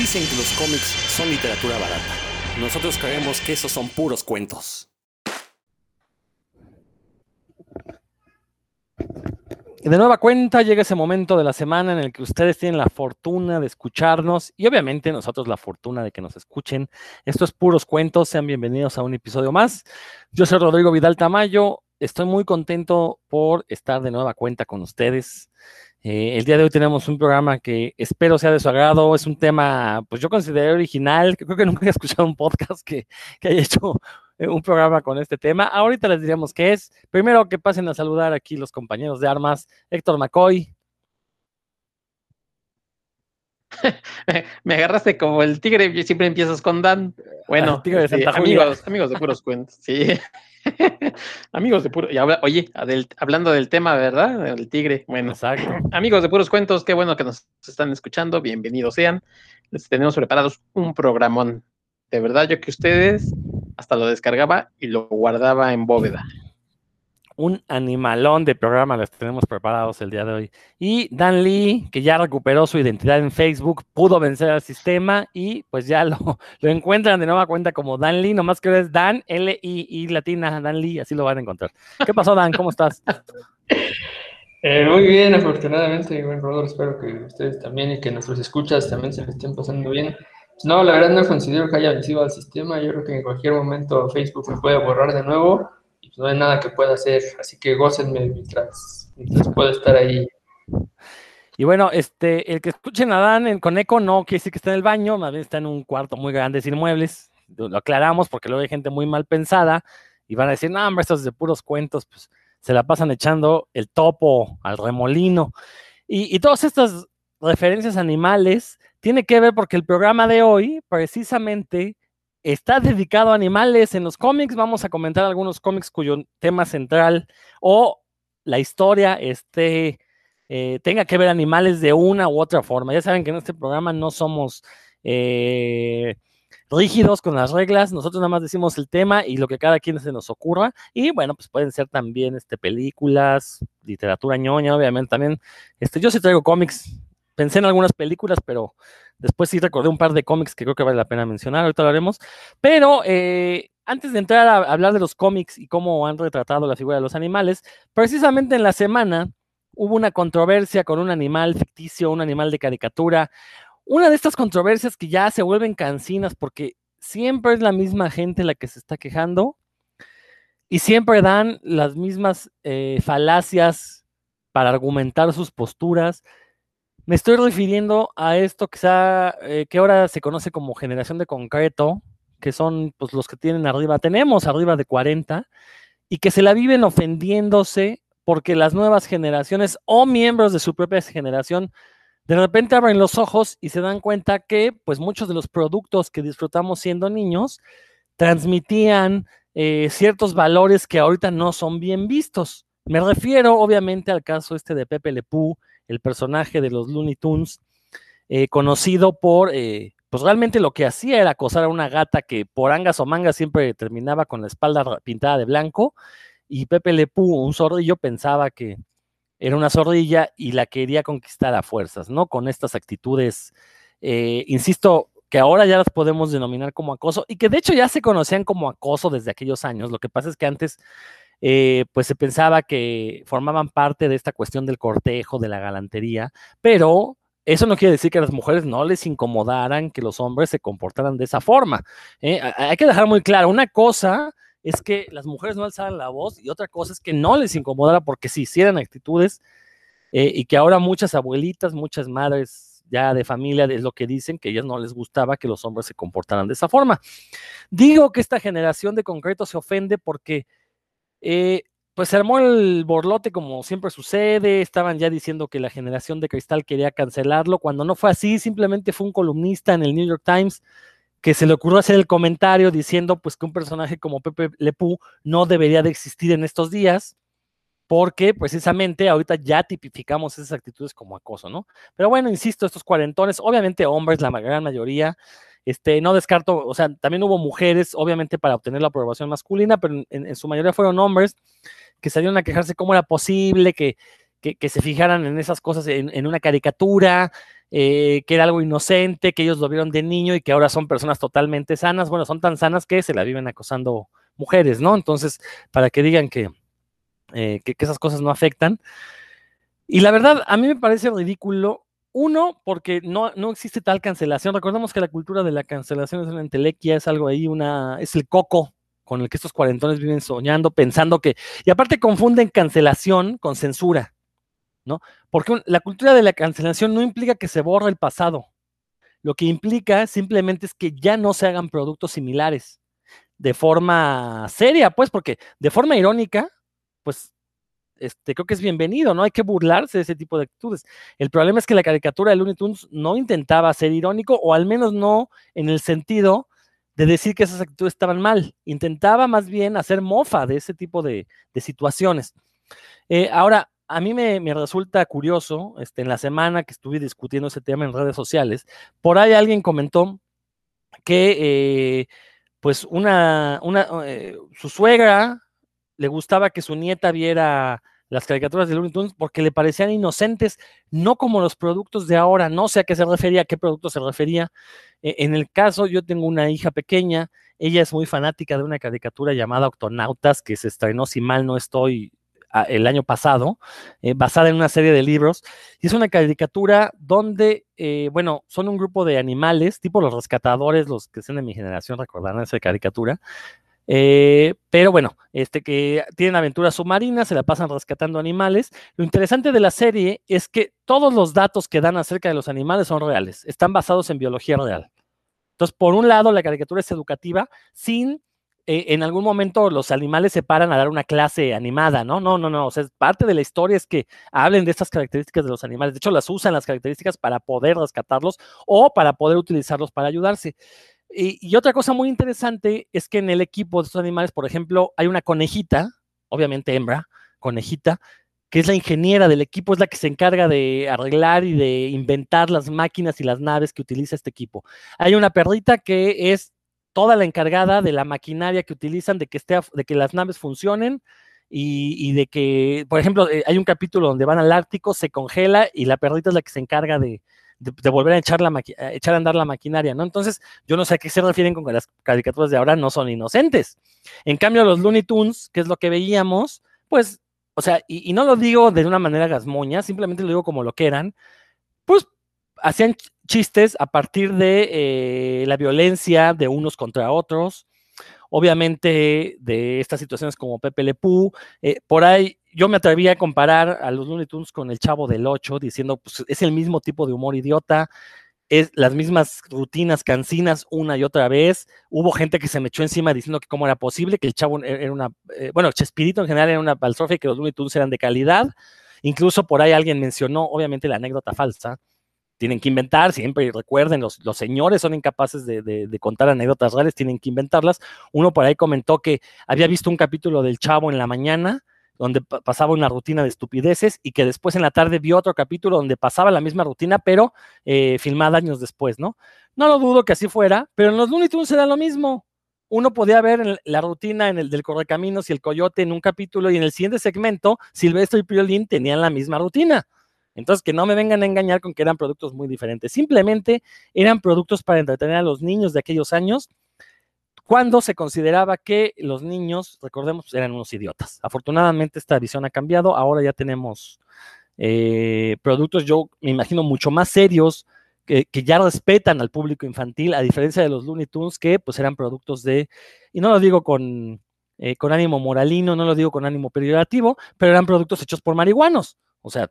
Dicen que los cómics son literatura barata. Nosotros creemos que esos son puros cuentos. de nueva cuenta llega ese momento de la semana en el que ustedes tienen la fortuna de escucharnos y obviamente nosotros la fortuna de que nos escuchen. Esto es puros cuentos, sean bienvenidos a un episodio más. Yo soy Rodrigo Vidal Tamayo, estoy muy contento por estar de nueva cuenta con ustedes. Eh, el día de hoy tenemos un programa que espero sea de su agrado. Es un tema, pues yo consideré original. Creo que nunca he escuchado un podcast que, que haya hecho eh, un programa con este tema. Ahorita les diríamos qué es. Primero que pasen a saludar aquí los compañeros de armas. Héctor McCoy. Me agarraste como el tigre, siempre empiezas con Dan. Bueno, tigre de este, amigos, amigos de puros cuentos, sí. amigos de puro, oye, hablando del tema, ¿verdad? El tigre. Bueno, Exacto. amigos de puros cuentos, qué bueno que nos están escuchando, bienvenidos sean. Les tenemos preparados un programón. De verdad, yo que ustedes hasta lo descargaba y lo guardaba en bóveda. Un animalón de programa les tenemos preparados el día de hoy. Y Dan Lee, que ya recuperó su identidad en Facebook, pudo vencer al sistema y pues ya lo, lo encuentran de nueva cuenta como Dan Lee, nomás que es Dan, L-I-I latina, Dan Lee, así lo van a encontrar. ¿Qué pasó, Dan? ¿Cómo estás? Eh, muy bien, afortunadamente, buen Rodolfo, espero que ustedes también y que nuestros escuchas también se les estén pasando bien. No, la verdad no considero que haya vencido al sistema. Yo creo que en cualquier momento Facebook me puede borrar de nuevo pues no hay nada que pueda hacer. Así que gócenme mientras, mientras pueda estar ahí. Y bueno, este, el que escuchen a Dan con eco no quiere decir que está en el baño, más bien está en un cuarto muy grande sin muebles. Lo aclaramos porque luego hay gente muy mal pensada y van a decir, no, hombre, estos de puros cuentos, pues se la pasan echando el topo al remolino. Y, y todas estas referencias animales tiene que ver porque el programa de hoy precisamente está dedicado a animales en los cómics. Vamos a comentar algunos cómics cuyo tema central o la historia esté, eh, tenga que ver animales de una u otra forma. Ya saben que en este programa no somos eh, rígidos con las reglas, nosotros nada más decimos el tema y lo que cada quien se nos ocurra. Y bueno, pues pueden ser también este, películas, literatura ñoña, obviamente también. Este, yo sí traigo cómics pensé en algunas películas, pero después sí recordé un par de cómics que creo que vale la pena mencionar, ahorita lo haremos. Pero eh, antes de entrar a hablar de los cómics y cómo han retratado la figura de los animales, precisamente en la semana hubo una controversia con un animal ficticio, un animal de caricatura. Una de estas controversias que ya se vuelven cansinas porque siempre es la misma gente la que se está quejando y siempre dan las mismas eh, falacias para argumentar sus posturas me estoy refiriendo a esto que, eh, que ahora se conoce como generación de concreto, que son pues, los que tienen arriba, tenemos arriba de 40, y que se la viven ofendiéndose porque las nuevas generaciones o miembros de su propia generación de repente abren los ojos y se dan cuenta que pues muchos de los productos que disfrutamos siendo niños transmitían eh, ciertos valores que ahorita no son bien vistos. Me refiero obviamente al caso este de Pepe Lepú, el personaje de los Looney Tunes, eh, conocido por, eh, pues realmente lo que hacía era acosar a una gata que por angas o mangas siempre terminaba con la espalda pintada de blanco, y Pepe Le un zorrillo, pensaba que era una zorrilla y la quería conquistar a fuerzas, ¿no? Con estas actitudes, eh, insisto, que ahora ya las podemos denominar como acoso y que de hecho ya se conocían como acoso desde aquellos años. Lo que pasa es que antes eh, pues se pensaba que formaban parte de esta cuestión del cortejo, de la galantería, pero eso no quiere decir que a las mujeres no les incomodaran que los hombres se comportaran de esa forma. ¿eh? Hay que dejar muy claro, una cosa es que las mujeres no alzaran la voz y otra cosa es que no les incomodara porque si hicieran actitudes eh, y que ahora muchas abuelitas, muchas madres ya de familia es lo que dicen, que a ellas no les gustaba que los hombres se comportaran de esa forma. Digo que esta generación de concreto se ofende porque eh, pues se armó el borlote como siempre sucede, estaban ya diciendo que la generación de cristal quería cancelarlo, cuando no fue así, simplemente fue un columnista en el New York Times que se le ocurrió hacer el comentario diciendo pues que un personaje como Pepe Lepú no debería de existir en estos días, porque precisamente ahorita ya tipificamos esas actitudes como acoso, ¿no? Pero bueno, insisto, estos cuarentones, obviamente hombres, la gran mayoría, este, no descarto, o sea, también hubo mujeres, obviamente, para obtener la aprobación masculina, pero en, su mayoría fueron hombres que salieron a quejarse cómo era posible que, se fijaran en esas cosas en, una caricatura, eh, que era algo inocente, que ellos lo vieron de niño y que ahora son personas totalmente sanas. Bueno, son tan sanas que se la viven acosando mujeres, ¿no? Entonces, para que digan que, eh, que, esas cosas no afectan. Y la verdad, a mí me parece ridículo. Uno, porque no, no existe tal cancelación. Recordemos que la cultura de la cancelación es una entelequia, es algo ahí, una, es el coco con el que estos cuarentones viven soñando, pensando que, y aparte confunden cancelación con censura, ¿no? Porque la cultura de la cancelación no implica que se borre el pasado. Lo que implica simplemente es que ya no se hagan productos similares de forma seria, pues, porque de forma irónica, pues este, creo que es bienvenido, no hay que burlarse de ese tipo de actitudes. El problema es que la caricatura de Looney Tunes no intentaba ser irónico, o al menos no en el sentido de decir que esas actitudes estaban mal. Intentaba más bien hacer mofa de ese tipo de, situaciones. Eh, ahora, a mí me, resulta curioso, este, en la semana que estuve discutiendo ese tema en redes sociales, por ahí alguien comentó que, eh, pues, una, una eh, su suegra le gustaba que su nieta viera las caricaturas de Looney Tunes porque le parecían inocentes, no como los productos de ahora, no sé a qué se refería, a qué producto se refería. E, en el caso, yo tengo una hija pequeña, ella es muy fanática de una caricatura llamada Octonautas, que se estrenó, si mal no estoy, el año pasado, eh, basada en una serie de libros, y es una caricatura donde, eh, bueno, son un grupo de animales, tipo los rescatadores, los que son de mi generación recordarán esa caricatura, eh, pero bueno, este que tienen aventuras submarinas, se la pasan rescatando animales. Lo interesante de la serie es que todos los datos que dan acerca de los animales son reales, están basados en biología real. Entonces, por un lado, la caricatura es educativa sin eh, en algún momento los animales se paran a dar una clase animada, ¿no? No, no, no. O sea, parte de la historia es que hablen de estas características de los animales. De hecho, las usan las características para poder rescatarlos o para poder utilizarlos para ayudarse. Y, otra cosa muy interesante es que en el equipo de estos animales, por ejemplo, hay una conejita, obviamente hembra, conejita, que es la ingeniera del equipo, es la que se encarga de arreglar y de inventar las máquinas y las naves que utiliza este equipo. Hay una perrita que es toda la encargada de la maquinaria que utilizan, de que, esté, de que las naves funcionen y, y, de que, por ejemplo, eh, hay un capítulo donde van al Ártico, se congela y la perrita es la que se encarga de, de, volver a echar, la echar a andar la maquinaria, ¿no? Entonces, yo no sé a qué se refieren con que las caricaturas de ahora no son inocentes. En cambio, los Looney Tunes, que es lo que veíamos, pues, o sea, y, no lo digo de una manera gasmoña, simplemente lo digo como lo que eran, pues hacían chistes a partir de eh, la violencia de unos contra otros, obviamente de estas situaciones como Pepe Le eh, por ahí yo me atreví a comparar a los Looney Tunes con el Chavo del 8, diciendo, pues es el mismo tipo de humor idiota, es las mismas rutinas cansinas una y otra vez. Hubo gente que se me echó encima diciendo que cómo era posible, que el Chavo e-, era una, eh, bueno, Chespirito en general era una balsofia y que los Looney Tunes eran de calidad. Incluso por ahí alguien mencionó, obviamente, la anécdota falsa. Tienen que inventar, siempre recuerden, los, los señores son incapaces de, de contar anécdotas reales, tienen que inventarlas. Uno por ahí comentó que había visto un capítulo del Chavo en la mañana donde pasaba una rutina de estupideces y que después en la tarde vio otro capítulo donde pasaba la misma rutina, pero eh, filmada años después, ¿no? No lo dudo que así fuera, pero en los Looney Tunes era lo mismo. Uno podía ver la rutina en el del Correcaminos y el Coyote en un capítulo y en el siguiente segmento, Silvestre y Piolín tenían la misma rutina. Entonces, que no me vengan a engañar con que eran productos muy diferentes. Simplemente eran productos para entretener a los niños de aquellos años cuando se consideraba que los niños, recordemos, eran unos idiotas. Afortunadamente esta visión ha cambiado, ahora ya tenemos eh, productos, yo me imagino, mucho más serios, que, ya respetan al público infantil, a diferencia de los Looney Tunes, que pues eran productos de, y no lo digo con, eh, con ánimo moralino, no lo digo con ánimo peyorativo, pero eran productos hechos por marihuanos. O sea,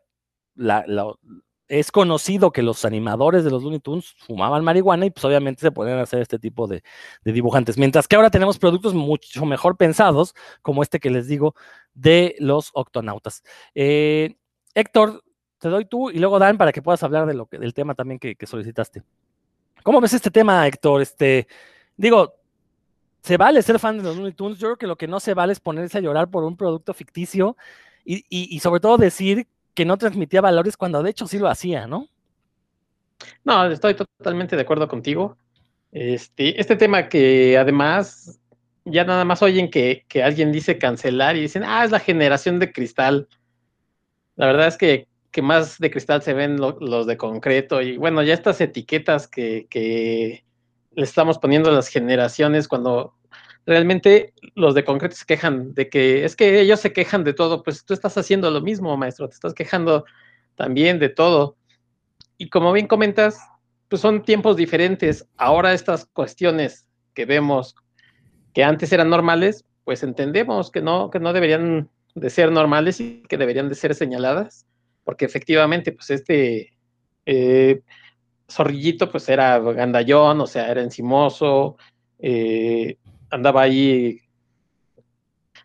es conocido que los animadores de los Looney Tunes fumaban marihuana y pues obviamente se podían hacer este tipo de, dibujantes. Mientras que ahora tenemos productos mucho mejor pensados, como este que les digo, de los octonautas. Eh, Héctor, te doy tú y luego Dan para que puedas hablar de lo que, del tema también que, solicitaste. ¿Cómo ves este tema, Héctor? Este, digo, se vale ser fan de los Looney Tunes. Yo creo que lo que no se vale es ponerse a llorar por un producto ficticio y, y sobre todo decir que no transmitía valores cuando de hecho sí lo hacía, ¿no? No, estoy totalmente de acuerdo contigo. Este, este tema que además ya nada más oyen que, alguien dice cancelar y dicen, ah, es la generación de cristal. La verdad es que que más de cristal se ven los de concreto y bueno, ya estas etiquetas que, que le estamos poniendo a las generaciones cuando realmente los de concreto se quejan de que es que ellos se quejan de todo, pues tú estás haciendo lo mismo, maestro, te estás quejando también de todo. Y como bien comentas, pues son tiempos diferentes. Ahora estas cuestiones que vemos que antes eran normales, pues entendemos que no, que no deberían de ser normales y que deberían de ser señaladas, porque efectivamente, pues este eh, zorrillito, pues era gandallón, o sea, era encimoso, eh, andaba ahí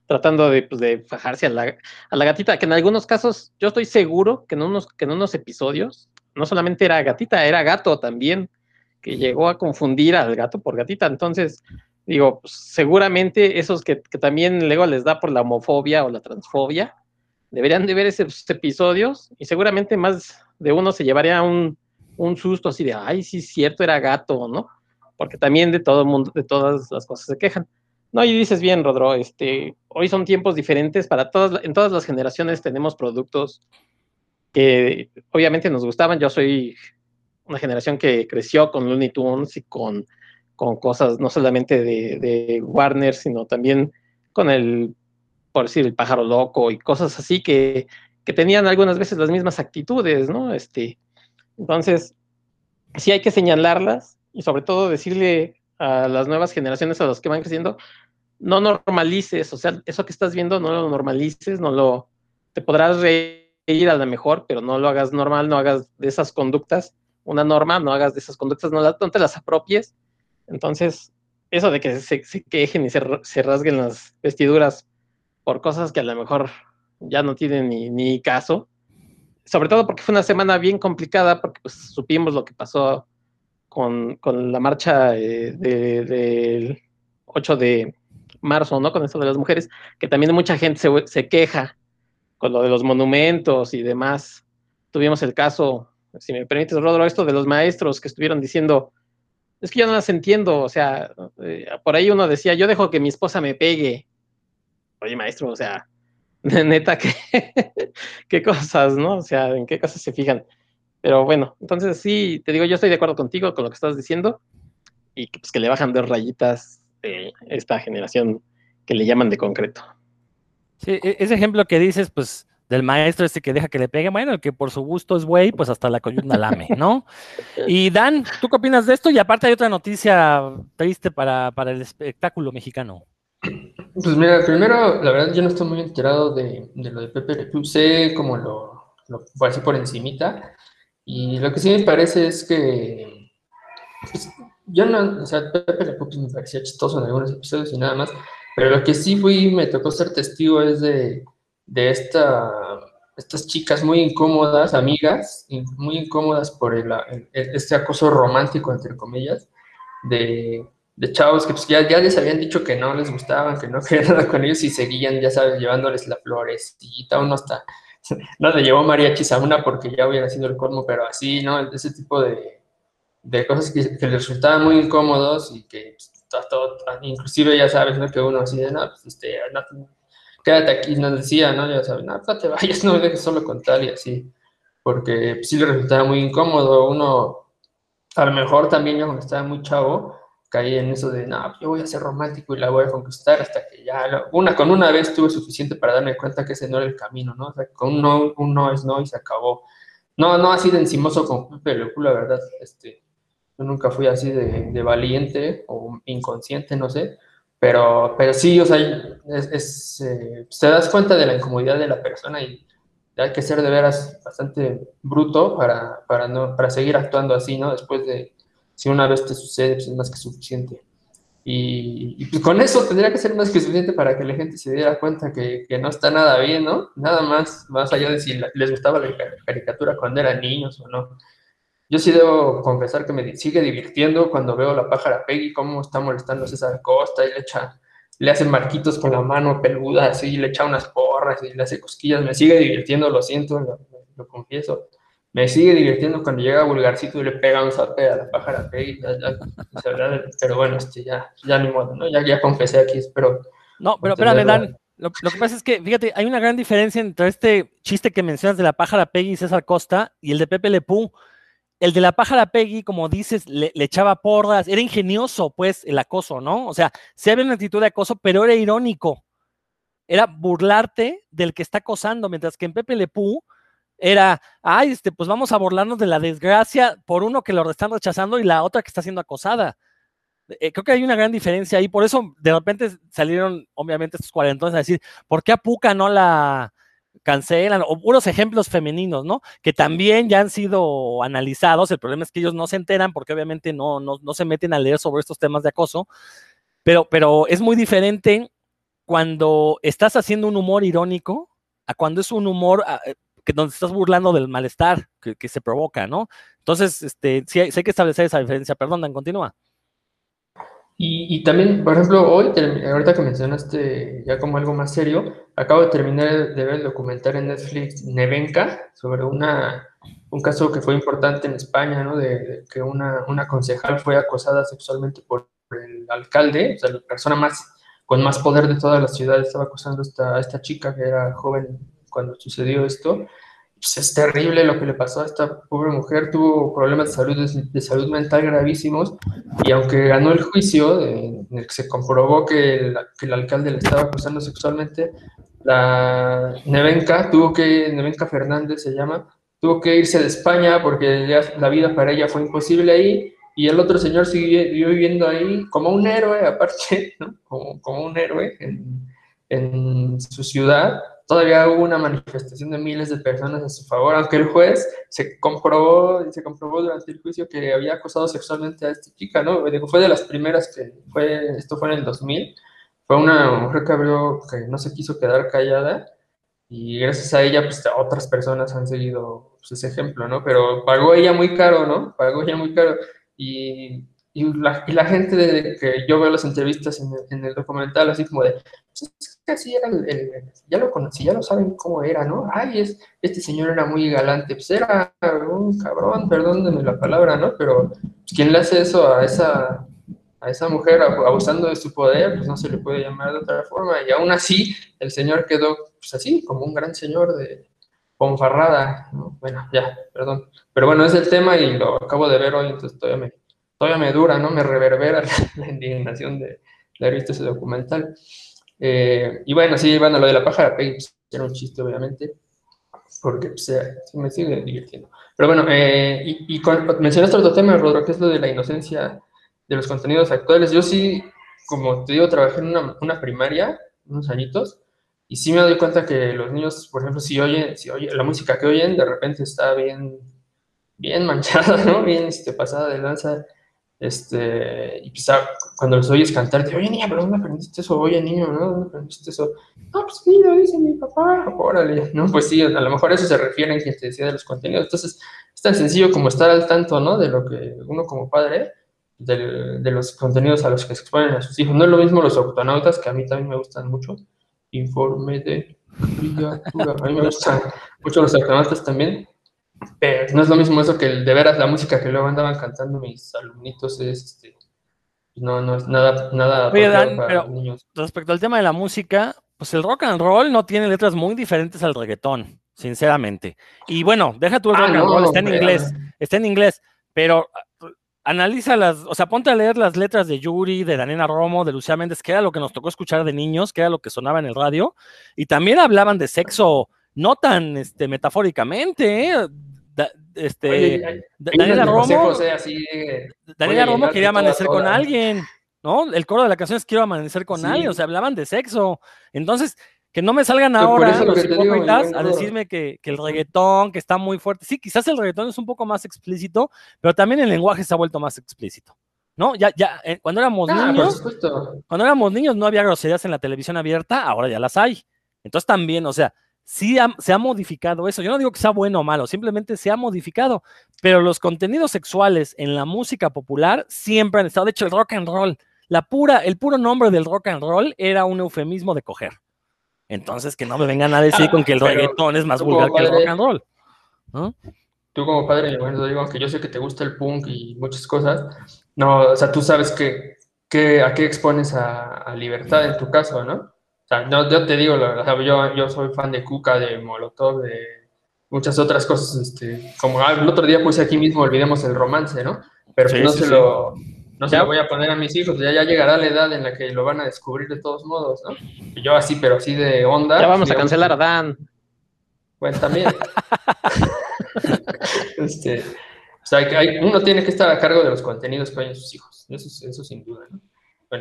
tratando de, pues, de fajarse a la, a la, gatita, que en algunos casos yo estoy seguro que en, unos, que en unos episodios no solamente era gatita, era gato también, que llegó a confundir al gato por gatita. Entonces, digo, pues, seguramente esos que, también luego les da por la homofobia o la transfobia, deberían de ver esos episodios y seguramente más de uno se llevaría un, un susto así de, ay, sí, cierto, era gato, ¿no? Porque también de todo mundo, de todas las cosas se quejan. No, y dices bien, Rodro, este, hoy son tiempos diferentes para todas, en todas las generaciones tenemos productos que obviamente nos gustaban. Yo soy una generación que creció con Looney Tunes y con, con cosas no solamente de, Warner, sino también con el, por decir, el pájaro loco y cosas así que, que tenían algunas veces las mismas actitudes, ¿no? Este, entonces, sí hay que señalarlas y sobre todo decirle a las nuevas generaciones, a los que van creciendo, no normalices, o sea, eso que estás viendo, no lo normalices, no lo, te podrás reír a la mejor, pero no lo hagas normal, no hagas de esas conductas una norma, no hagas de esas conductas, no, te las apropies. Entonces, eso de que se, quejen y se, rasguen las vestiduras por cosas que a lo mejor ya no tienen ni, caso, sobre todo porque fue una semana bien complicada, porque pues, supimos lo que pasó con, la marcha eh, del 8 de marzo, ¿no? Con eso de las mujeres, que también mucha gente se, se queja con lo de los monumentos y demás. Tuvimos el caso, si me permites, Rodro, esto de los maestros que estuvieron diciendo, es que yo no las entiendo, o sea, eh, por ahí uno decía, yo dejo que mi esposa me pegue. Oye, maestro, o sea, neta, ¿qué, qué cosas, ¿no? O sea, ¿en qué cosas se fijan? Pero bueno, entonces sí, te digo, yo estoy de acuerdo contigo con lo que estás diciendo y que, pues, que le bajan dos rayitas de esta generación que le llaman de concreto. Sí, e, ese ejemplo que dices, pues, del maestro este que deja que le pegue, bueno, el que por su gusto es güey, pues hasta la coyunda lame, ¿no? Y Dan, ¿tú qué opinas de esto? Y aparte hay otra noticia triste para, el espectáculo mexicano. Pues mira, primero, la verdad yo no estoy muy enterado de, lo de Pepe Le Club, sé como lo, lo así por encimita, y lo que sí me parece es que pues, yo no, o sea, Pepe Le Club me parecía chistoso en algunos episodios y nada más, pero lo que sí fui, me tocó ser testigo es de, de esta, estas chicas muy incómodas, amigas, muy incómodas por el, este acoso romántico, entre comillas, de, de chavos que pues, ya, ya les habían dicho que no les gustaban, que no querían nada con ellos y seguían, ya sabes, llevándoles la florecita, uno hasta, no le llevó mariachis a porque ya hubiera sido el colmo, pero así, ¿no? Ese tipo de, de cosas que, les resultaban muy incómodos y que pues, inclusive ya sabes, ¿no? Que uno así de, no, pues, este, quédate aquí, nos decía, ¿no? Ya sabes, no, no te vayas, no me dejes solo con tal y así, porque pues, sí le resultaba muy incómodo, uno, a lo mejor también yo cuando estaba muy chavo, caí en eso de, no, yo voy a ser romántico y la voy a conquistar hasta que ya, una, con una vez tuve suficiente para darme cuenta que ese no era el camino, ¿no? O sea, con un no, un no es no y se acabó. No, no así de encimoso con Pepe la verdad, este, yo nunca fui así de, valiente o inconsciente, no sé. Pero, pero sí, o sea, es, eh, te das cuenta de la incomodidad de la persona y hay que ser de veras bastante bruto para, para, no, para seguir actuando así, ¿no? Después de, si una vez te sucede, pues es más que suficiente. Y, pues con eso tendría que ser más que suficiente para que la gente se diera cuenta que, que, no está nada bien, ¿no? Nada más, más allá de si les gustaba la caricatura cuando eran niños o no. Yo sí debo confesar que me sigue divirtiendo cuando veo la pájara Peggy, cómo está molestando a César Costa y le echa, le hace marquitos con la mano peluda, así, le echa unas porras y le hace cosquillas. Me sigue divirtiendo, lo siento, lo, confieso. Me sigue divirtiendo cuando llega Vulgarcito y le pega un zape a la pájara Peggy. pero bueno, este, ya, ya ni modo, ¿no? Ya, ya confesé aquí, espero. No, pero espérame, Dan. Lo, que pasa es que, fíjate, hay una gran diferencia entre este chiste que mencionas de la pájara Peggy y César Costa y el de Pepe Lepú. El de la pájara Peggy, como dices, le, echaba porras, era ingenioso, pues, el acoso, ¿no? O sea, sí había una actitud de acoso, pero era irónico. Era burlarte del que está acosando, mientras que en Pepe Lepú era, ay, este, pues vamos a burlarnos de la desgracia por uno que lo están rechazando y la otra que está siendo acosada. Eh, creo que hay una gran diferencia ahí, por eso de repente salieron, obviamente, estos cuarentones a decir, ¿por qué a Puca no la cancelan? O unos ejemplos femeninos, ¿no? Que también ya han sido analizados, el problema es que ellos no se enteran porque obviamente no, no, no se meten a leer sobre estos temas de acoso, pero, pero es muy diferente cuando estás haciendo un humor irónico a cuando es un humor ah, eh, que donde estás burlando del malestar que, se provoca, ¿no? Entonces, este, sí, hay, sí hay que establecer esa diferencia. Perdón, Dan, continúa. Y, también, por ejemplo, hoy, ahorita que mencionaste ya como algo más serio, acabo de terminar de ver el documental en Netflix Nevenka sobre una, un caso que fue importante en España, ¿no? De, que una, una, concejal fue acosada sexualmente por el alcalde, o sea, la persona más con más poder de toda la ciudad estaba acosando esta, a esta chica que era joven cuando sucedió esto. Pues es terrible lo que le pasó a esta pobre mujer, tuvo problemas de salud, de, salud mental gravísimos y aunque ganó el juicio en el que se comprobó que el, que el alcalde le estaba acusando sexualmente, la Nevenka tuvo que, Nevenka Fernández se llama, tuvo que irse de España porque la vida para ella fue imposible ahí y el otro señor siguió viviendo ahí como un héroe, aparte, ¿no? como, como un héroe en, en su ciudad todavía hubo una manifestación de miles de personas a su favor, aunque el juez se comprobó, se comprobó durante el juicio que había acosado sexualmente a esta chica, ¿no? Fue de las primeras que fue, esto fue en el 2000, fue una mujer que abrió, que no se quiso quedar callada, y gracias a ella, pues otras personas han seguido pues, ese ejemplo, ¿no? Pero pagó ella muy caro, ¿no? Pagó ella muy caro. Y y la, y la gente de, que yo veo las entrevistas en el, en el documental, así como de, pues es que así era, el, ya lo conocí, ya lo saben cómo era, ¿no? Ay, es, este señor era muy galante, pues era un cabrón, perdónenme la palabra, ¿no? Pero pues, quien le hace eso a esa, a esa mujer abusando de su poder, pues no se le puede llamar de otra forma. Y aún así, el señor quedó, pues así, como un gran señor de ponfarrada, ¿no? Bueno, ya, perdón. Pero bueno, es el tema y lo acabo de ver hoy, entonces todavía me todavía me dura, ¿no? Me reverbera la, indignación de, haber visto ese documental. Eh, y bueno, sí, bueno, lo de la pájara pues, era un chiste, obviamente, porque pues, me sigue divirtiendo. Pero bueno, eh, y, y mencionaste otro tema, Rodro, que es lo de la inocencia de los contenidos actuales. Yo sí, como te digo, trabajé en una, una primaria, unos añitos, y sí me doy cuenta que los niños, por ejemplo, si oyen, si oyen la música que oyen, de repente está bien, bien manchada, ¿no? Bien este, pasada de lanza este, y pues, ah, cuando los oyes cantar, te oye, niña, ¿pero dónde aprendiste eso? Oye, niño, ¿no? ¿Dónde aprendiste eso? No, pues mira, dice mi papá, órale, ¿no? Pues sí, a lo mejor eso se refiere en quien te decía de los contenidos. Entonces, es tan sencillo como estar al tanto, ¿no? De lo que uno como padre, de, de los contenidos a los que se exponen a sus hijos. No es lo mismo los octonautas, que a mí también me gustan mucho. Informe de A mí me gustan mucho los octonautas también pero no es lo mismo eso que el de veras la música que luego andaban cantando mis alumnitos es este, no, no es nada, nada para niños. respecto al tema de la música, pues el rock and roll no tiene letras muy diferentes al reggaetón, sinceramente. Y bueno, deja tu el rock ah, and roll, está en inglés, está en inglés, pero uh, analiza las, o sea, ponte a leer las letras de Yuri, de Daniela Romo, de Lucía Méndez, que era lo que nos tocó escuchar de niños, que era lo que sonaba en el radio, y también hablaban de sexo no tan este, metafóricamente, ¿eh? Este, Daniela Romo, Daniela Romo quería amanecer con alguien, ¿no? El coro de la canción es Quiero amanecer con alguien, o sea, hablaban de sexo. Entonces, que no me salgan ahora los hipócritas a decirme que, que, el reggaetón, que está muy fuerte. Sí, quizás el reggaetón es un poco más explícito, pero también el lenguaje se ha vuelto más explícito. ¿No? Ya, ya, eh, cuando éramos ah, niños, cuando éramos niños no había groserías en la televisión abierta, ahora ya las hay. Entonces también, o sea, sí se ha modificado eso. Yo no digo que sea bueno o malo, simplemente se ha modificado. Pero los contenidos sexuales en la música popular siempre han estado. De hecho, el rock and roll, la pura, el puro nombre del rock and roll era un eufemismo de coger. Entonces, que no me vengan a decir con que el reggaetón es más vulgar que el rock and roll. Tú como padre, bueno, digo, aunque yo sé que te gusta el punk y muchas cosas, no, o sea, tú sabes que, que a qué expones a, a libertad en tu caso, ¿no? O sea, yo te digo, yo, yo soy fan de Kuka, de Molotov, de muchas otras cosas, este, como ah, el otro día puse aquí mismo, olvidemos el romance, ¿no? Pero no se lo no se lo voy a poner a mis hijos, ya, ya llegará la edad en la que lo van a descubrir de todos modos, ¿no? Yo así, pero así de onda. Ya vamos a cancelar a Dan. Bueno, también. este, o sea, uno tiene que estar a cargo de los contenidos que hay sus hijos. Eso, eso sin duda, ¿no?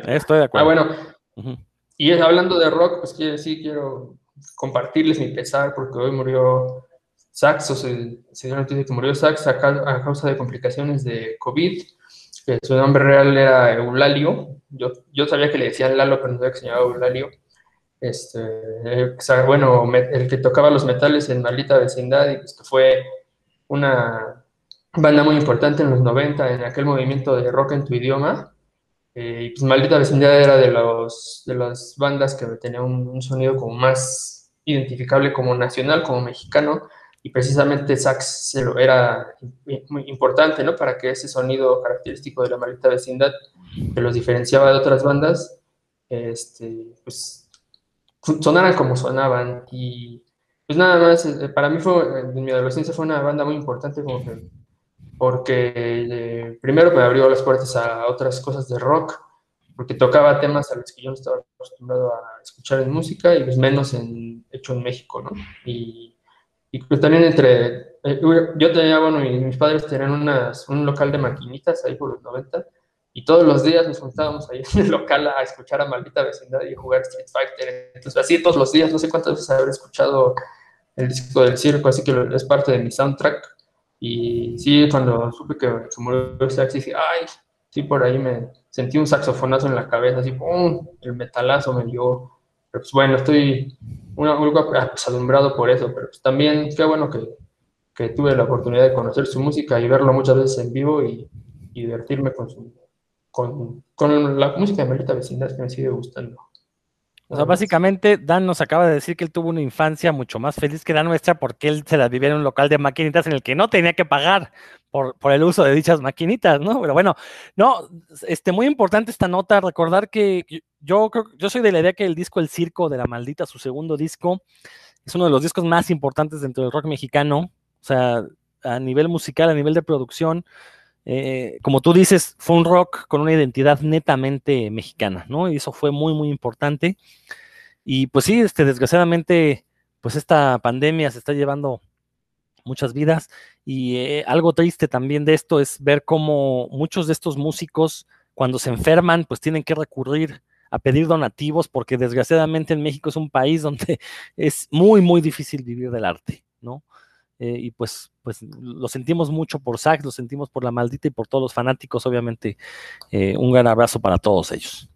Estoy de acuerdo. Ah, bueno. Y hablando de rock, pues sí quiero compartirles mi pesar porque hoy murió Sax, o se, se dio noticia que murió Sax a, causa de complicaciones de COVID. Que su nombre real era Eulalio. Yo, yo sabía que le decían Lalo, pero no sabía que se llamaba Eulalio. Este, bueno, el que tocaba los metales en Maldita Vecindad y pues que fue una banda muy importante en los 90 en aquel movimiento de rock en tu idioma. Eh, pues Maldita Vecindad era de, los, de las bandas que tenía un, sonido como más identificable como nacional, como mexicano, y precisamente Sax era muy importante, ¿no? Para que ese sonido característico de la Maldita Vecindad, que los diferenciaba de otras bandas, este, pues sonaran como sonaban. Y pues nada más, eh, para mí fue, en mi adolescencia fue una banda muy importante como que porque eh, primero me abrió las puertas a otras cosas de rock, porque tocaba temas a los que yo no estaba acostumbrado a escuchar en música y pues menos en, hecho en México, ¿no? Y, y pues también entre, eh, yo tenía, bueno, mis padres tenían unas, un local de maquinitas ahí por los 90 y todos los días nos juntábamos ahí en el local a escuchar a Maldita Vecindad y jugar Street Fighter. Entonces, así todos los días, no sé cuántas veces habré escuchado el disco del circo, así que es parte de mi soundtrack. Y sí, cuando supe que se murió el sax, dije, ay, sí, por ahí me sentí un saxofonazo en la cabeza, así, ¡pum! El metalazo me dio. Pero pues bueno, estoy un poco apesadumbrado por eso, pero pues también qué bueno que, que, tuve la oportunidad de conocer su música y verlo muchas veces en vivo y, divertirme con, su, con, con la música de Melita Vecindad que me sigue gustando. O sea, básicamente, Dan nos acaba de decir que él tuvo una infancia mucho más feliz que la nuestra porque él se la vivía en un local de maquinitas en el que no tenía que pagar por, por el uso de dichas maquinitas, ¿no? Pero bueno, no, este, muy importante esta nota, recordar que yo, yo soy de la idea que el disco El Circo de la Maldita, su segundo disco, es uno de los discos más importantes dentro del rock mexicano, o sea, a nivel musical, a nivel de producción, eh, como tú dices, fue un rock con una identidad netamente mexicana, ¿no? Y eso fue muy, muy importante. Y pues sí, este, desgraciadamente, pues esta pandemia se está llevando muchas vidas y eh, algo triste también de esto es ver cómo muchos de estos músicos cuando se enferman pues tienen que recurrir a pedir donativos porque desgraciadamente en México es un país donde es muy muy difícil vivir del arte, ¿no? Eh, y pues, pues lo sentimos mucho por Sax, lo sentimos por la maldita y por todos los fanáticos, obviamente eh, un gran abrazo para todos ellos.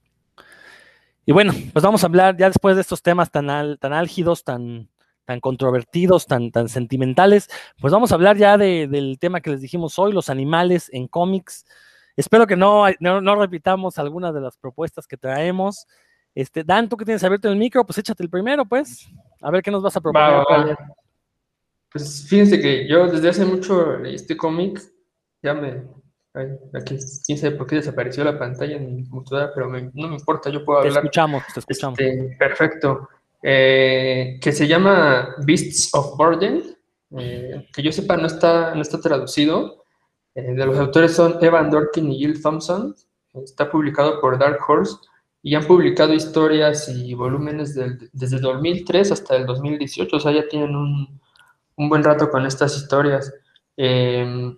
Y bueno, pues vamos a hablar ya después de estos temas tan, tan álgidos, tan, tan controvertidos, tan, tan sentimentales, pues vamos a hablar ya del tema que les dijimos hoy, los animales en cómics. Espero que no, no, repitamos algunas de las propuestas que traemos. Este, Dan, tú que tienes abierto el micro, pues échate el primero, pues. A ver qué nos vas a proponer. Pues fíjense que yo desde hace mucho leí este cómic, ya me... aquí, quién sabe por qué desapareció la pantalla en mi computadora, pero no me importa, yo puedo hablar. Te escuchamos, te escuchamos. Este, perfecto. Eh, que se llama Beasts of Burden, eh, que yo sepa no está, no está traducido. Eh, de los autores son Evan Dorkin y Jill Thompson. Está publicado por Dark Horse y han publicado historias y volúmenes del, desde 2003 hasta el 2018, o sea, ya tienen un, un buen rato con estas historias. Em,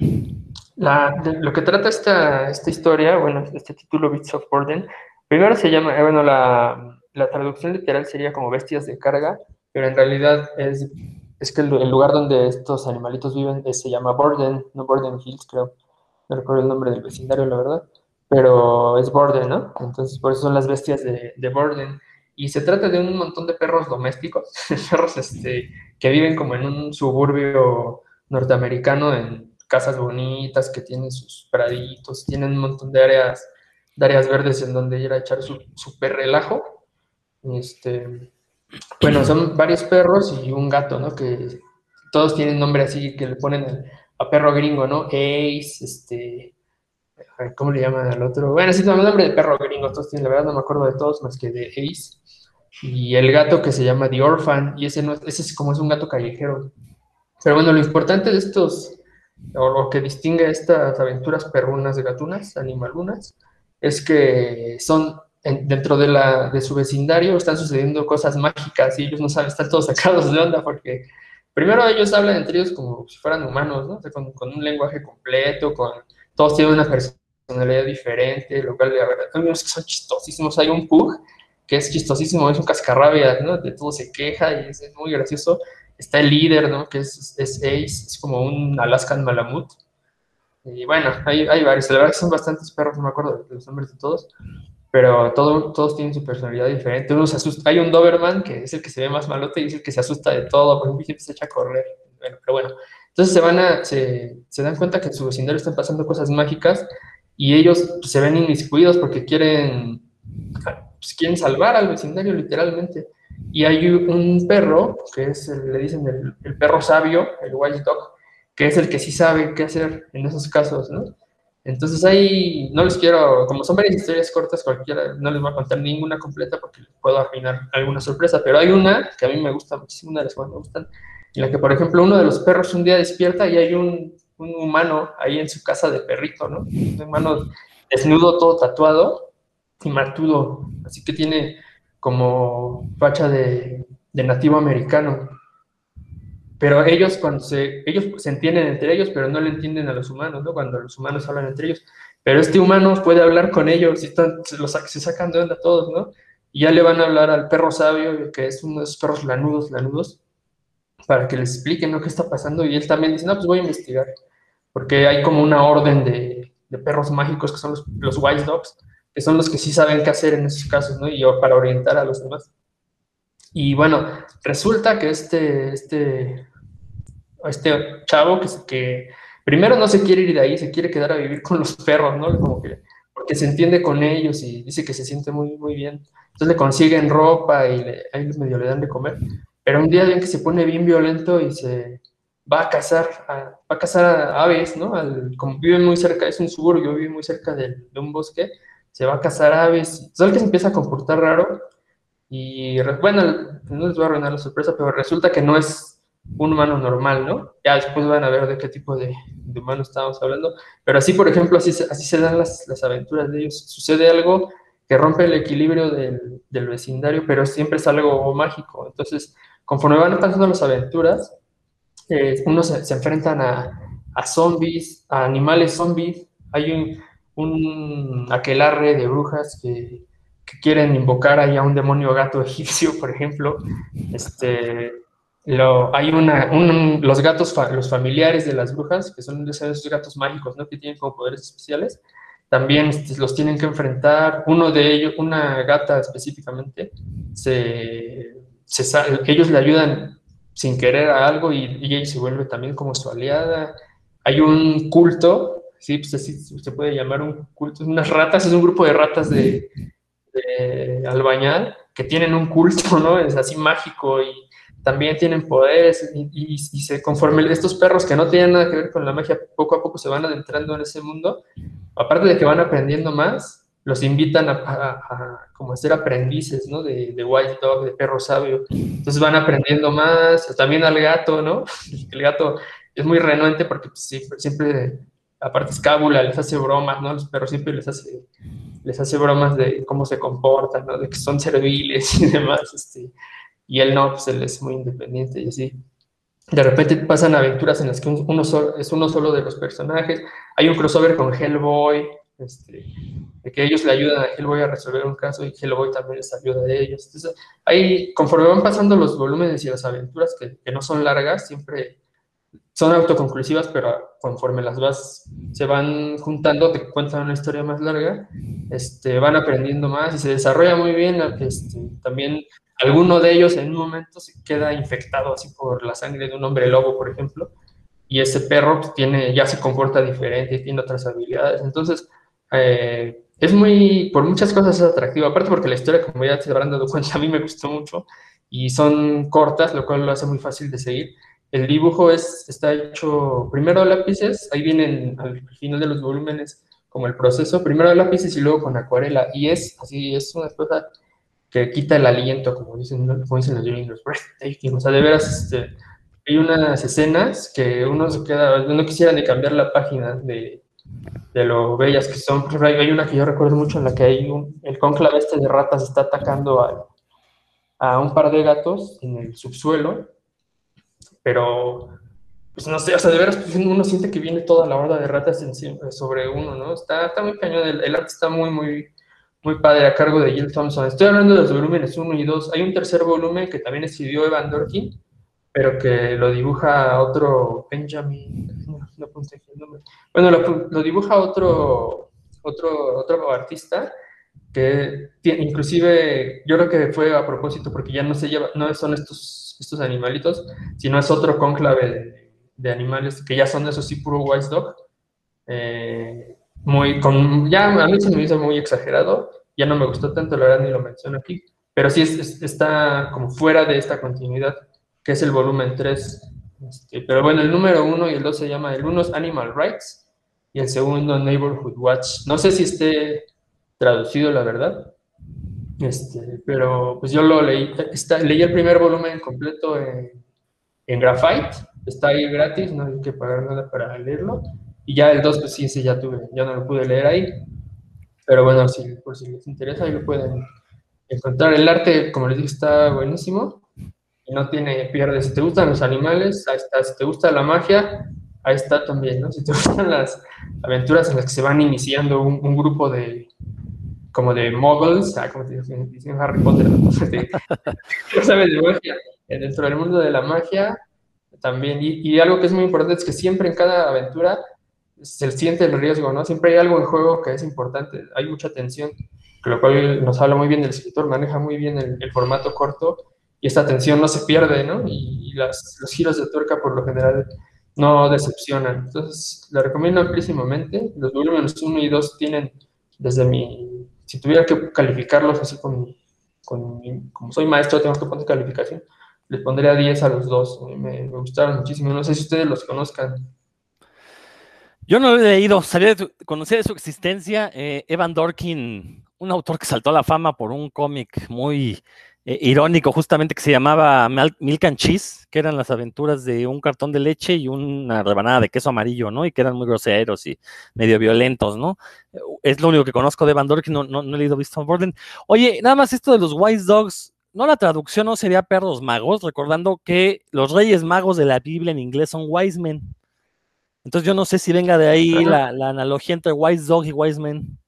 lo que trata esta, esta historia, bueno, este título Bits of Burden, primero se llama, eh, bueno, la, la, traducción literal sería como bestias de carga, pero en realidad es, es que el, lugar donde estos animalitos viven eh, se llama Borden, no Borden Hills, creo. No recuerdo el nombre del vecindario, la verdad, pero es Borden, ¿no? Entonces, por eso son las bestias de, de Borden. Y se trata de un montón de perros domésticos, perros este, que viven como en un suburbio norteamericano, en casas bonitas, que tienen sus praditos, tienen un montón de áreas, de áreas verdes en donde ir a echar su super relajo. Este, bueno, son varios perros y un gato, ¿no? Que todos tienen nombre así, que le ponen a perro gringo, ¿no? Ace, este, ¿cómo le llaman al otro? Bueno, sí, el nombre de perro gringo, todos tienen, la verdad no me acuerdo de todos más que de Ace. Y el gato que se llama The Orphan, y ese, no, ese es como es un gato callejero. Pero bueno, lo importante de estos, o lo que distingue estas aventuras perrunas de gatunas, animalunas, es que son dentro de, la, de su vecindario están sucediendo cosas mágicas y ellos no saben, están todos sacados de onda porque primero ellos hablan entre ellos como si fueran humanos, ¿no? con, con, un lenguaje completo, con todos tienen una personalidad diferente, lo cual, hay unos que son chistosísimos, hay un pug que es chistosísimo, es un cascarrabia, ¿no? De todo se queja y es, muy gracioso. Está el líder, ¿no? Que es, Ace, es como un Alaskan Malamut. Y bueno, hay, hay varios. La verdad que son bastantes perros, no me acuerdo los nombres de todos, pero todo, todos tienen su personalidad diferente. Uno se asusta. Hay un Doberman que es el que se ve más malote y es el que se asusta de todo, porque siempre se echa a correr. Bueno, pero bueno. Entonces se van a, se, se dan cuenta que en su vecindario están pasando cosas mágicas y ellos se ven inmiscuidos porque quieren pues, quieren salvar al vecindario literalmente. Y hay un perro, que es, le dicen el, perro sabio, el wild dog, que es el que sí sabe qué hacer en esos casos, ¿no? Entonces ahí no les quiero, como son varias historias cortas, cualquiera, no les voy a contar ninguna completa porque puedo arruinar alguna sorpresa, pero hay una que a mí me gusta muchísimo, una de las que me gustan, en la que, por ejemplo, uno de los perros un día despierta y hay un, un humano ahí en su casa de perrito, ¿no? Un humano desnudo, todo tatuado, y martudo, así que tiene como facha de, nativo americano. Pero ellos cuando se, ellos se entienden entre ellos, pero no le entienden a los humanos, ¿no? Cuando los humanos hablan entre ellos. Pero este humano puede hablar con ellos y están, se, los, se sacan de onda todos, ¿no? Y ya le van a hablar al perro sabio, que es uno de esos perros lanudos, lanudos, para que les expliquen lo que está pasando. Y él también dice, no, pues voy a investigar. Porque hay como una orden de, de perros mágicos que son los, los Wise Dogs, que son los que sí saben qué hacer en esos casos, ¿no? Y para orientar a los demás. Y bueno, resulta que este, este, este chavo que, que primero no se quiere ir de ahí, se quiere quedar a vivir con los perros, ¿no? Como que, porque se entiende con ellos y dice que se siente muy, muy bien. Entonces le consiguen ropa y le, ahí medio le dan de comer. Pero un día ven que se pone bien violento y se va a cazar, a, va a cazar a aves, ¿no? Al, como vive muy cerca, es un suburbio, vive muy cerca de, de un bosque, se va a cazar aves, el que se empieza a comportar raro y bueno, no les voy a arruinar la sorpresa, pero resulta que no es un humano normal, ¿no? Ya después van a ver de qué tipo de, de humano estamos hablando, pero así, por ejemplo, así, así se dan las, las, aventuras de ellos. Sucede algo que rompe el equilibrio del, del vecindario, pero siempre es algo mágico. Entonces, conforme van pasando las aventuras, eh, unos se, se, enfrentan a, a zombies, a animales zombies. Hay un, un aquelarre de brujas que, quieren invocar ahí a un demonio gato egipcio, por ejemplo. Este, hay una, los gatos, los familiares de las brujas, que son esos gatos mágicos, ¿no? Que tienen como poderes especiales, también este, los tienen que enfrentar. Uno de ellos, una gata específicamente, se, ellos le ayudan sin querer a algo y, y ella se vuelve también como su aliada. Hay un culto sí, pues así se puede llamar un culto, unas ratas, es un grupo de ratas de, albañal que tienen un culto, ¿no? Es así mágico y también tienen poderes y, se conforme estos perros que no tienen nada que ver con la magia, poco a poco se van adentrando en ese mundo, aparte de que van aprendiendo más, los invitan a, como a ser aprendices, ¿no? De, de White Dog, de perro sabio. Entonces van aprendiendo más, también al gato, ¿no? El gato es muy renuente porque pues, siempre aparte escábula, les hace bromas, ¿no? Los perros siempre les hace, les hace bromas de cómo se comportan, ¿no? De que son serviles y demás, este, y él no, pues él es muy independiente y así. De repente pasan aventuras en las que uno solo, es uno solo de los personajes. Hay un crossover con Hellboy, este, de que ellos le ayudan a Hellboy a resolver un caso y Hellboy también les ayuda a ellos. Entonces, ahí, conforme van pasando los volúmenes y las aventuras, que, que no son largas, siempre son autoconclusivas, pero conforme las vas, se van juntando, te cuentan una historia más larga, este, van aprendiendo más y se desarrolla muy bien. Este, también alguno de ellos en un momento se queda infectado así por la sangre de un hombre lobo, por ejemplo, y ese perro pues, tiene, ya se comporta diferente, tiene otras habilidades. Entonces, eh, es muy, por muchas cosas es atractivo, aparte porque la historia, como ya se habrán dado cuenta, a mí me gustó mucho y son cortas, lo cual lo hace muy fácil de seguir. El dibujo es, está hecho primero a lápices, ahí vienen al final de los volúmenes como el proceso, primero a lápices y luego con acuarela. Y es así, es una cosa que quita el aliento, como dicen, como dicen los gringos, o sea, de veras, este, hay unas escenas que uno se queda, no quisiera ni cambiar la página de, de lo bellas que son. Hay una que yo recuerdo mucho en la que hay un, el conclave este de ratas está atacando a, a un par de gatos en el subsuelo, pero pues no sé, o sea, de veras pues, uno siente que viene toda la horda de ratas encima, sobre uno, ¿no? Está, está muy cañón, el, el, arte está muy, muy, muy padre a cargo de Jill Thompson. Estoy hablando de los volúmenes 1 y 2. Hay un tercer volumen que también escribió Evan Dorkin, pero que lo dibuja otro Benjamin, no, no el nombre. Bueno, lo, lo, dibuja otro, otro, otro artista que inclusive yo creo que fue a propósito porque ya no se lleva, no son estos, estos animalitos, sino es otro cónclave de, de animales que ya son esos sí puro wise dog. Eh, muy, con, ya a mí se me hizo muy exagerado, ya no me gustó tanto, la verdad ni lo menciono aquí, pero sí es, está como fuera de esta continuidad que es el volumen 3. Este, pero bueno, el número 1 y el 2 se llama, el uno es Animal Rights y el segundo Neighborhood Watch. No sé si esté traducido, la verdad, este, pero pues yo lo leí, está, leí el primer volumen completo en, en Graphite, está ahí gratis, no hay que pagar nada para leerlo, y ya el 2, pues sí, ese ya tuve, ya no lo pude leer ahí, pero bueno, si, por si les interesa, ahí lo pueden encontrar. El arte, como les dije, está buenísimo, no tiene pierde. Si te gustan los animales, ahí está. Si te gusta la magia, ahí está también, ¿no? Si te gustan las aventuras en las que se van iniciando un, grupo de, como de muggles, ah, como dicen Harry Potter, ¿no? sabes de magia, eh, dentro del mundo de la magia también. Y, algo que es muy importante es que siempre en cada aventura se siente el riesgo, ¿no? Siempre hay algo en juego que es importante, hay mucha tensión, lo cual nos habla muy bien del escritor, maneja muy bien el formato corto y esta tensión no se pierde, ¿no? Y, las, los giros de tuerca por lo general no decepcionan. Entonces, la recomiendo amplísimamente. Los volúmenes 1 y 2 tienen, desde mi, si tuviera que calificarlos así con, con como soy maestro, tengo que poner calificación, les pondría 10 a los dos. Me, gustaron muchísimo. No sé si ustedes los conozcan. Yo no lo he leído, sabía de su existencia. Eh, Evan Dorkin, un autor que saltó a la fama por un cómic muy eh, irónico justamente que se llamaba Milk and Cheese, que eran las aventuras de un cartón de leche y una rebanada de queso amarillo, ¿no? Y que eran muy groseros y medio violentos, ¿no? Es lo único que conozco de Van Dork, no, no, no he leído Beast of Burden. Oye, nada más esto de los Wise Dogs, ¿no la traducción no sería perros magos? Recordando que los reyes magos de la Biblia en inglés son wise men. Entonces yo no sé si venga de ahí la, la analogía entre wise dog y wise men.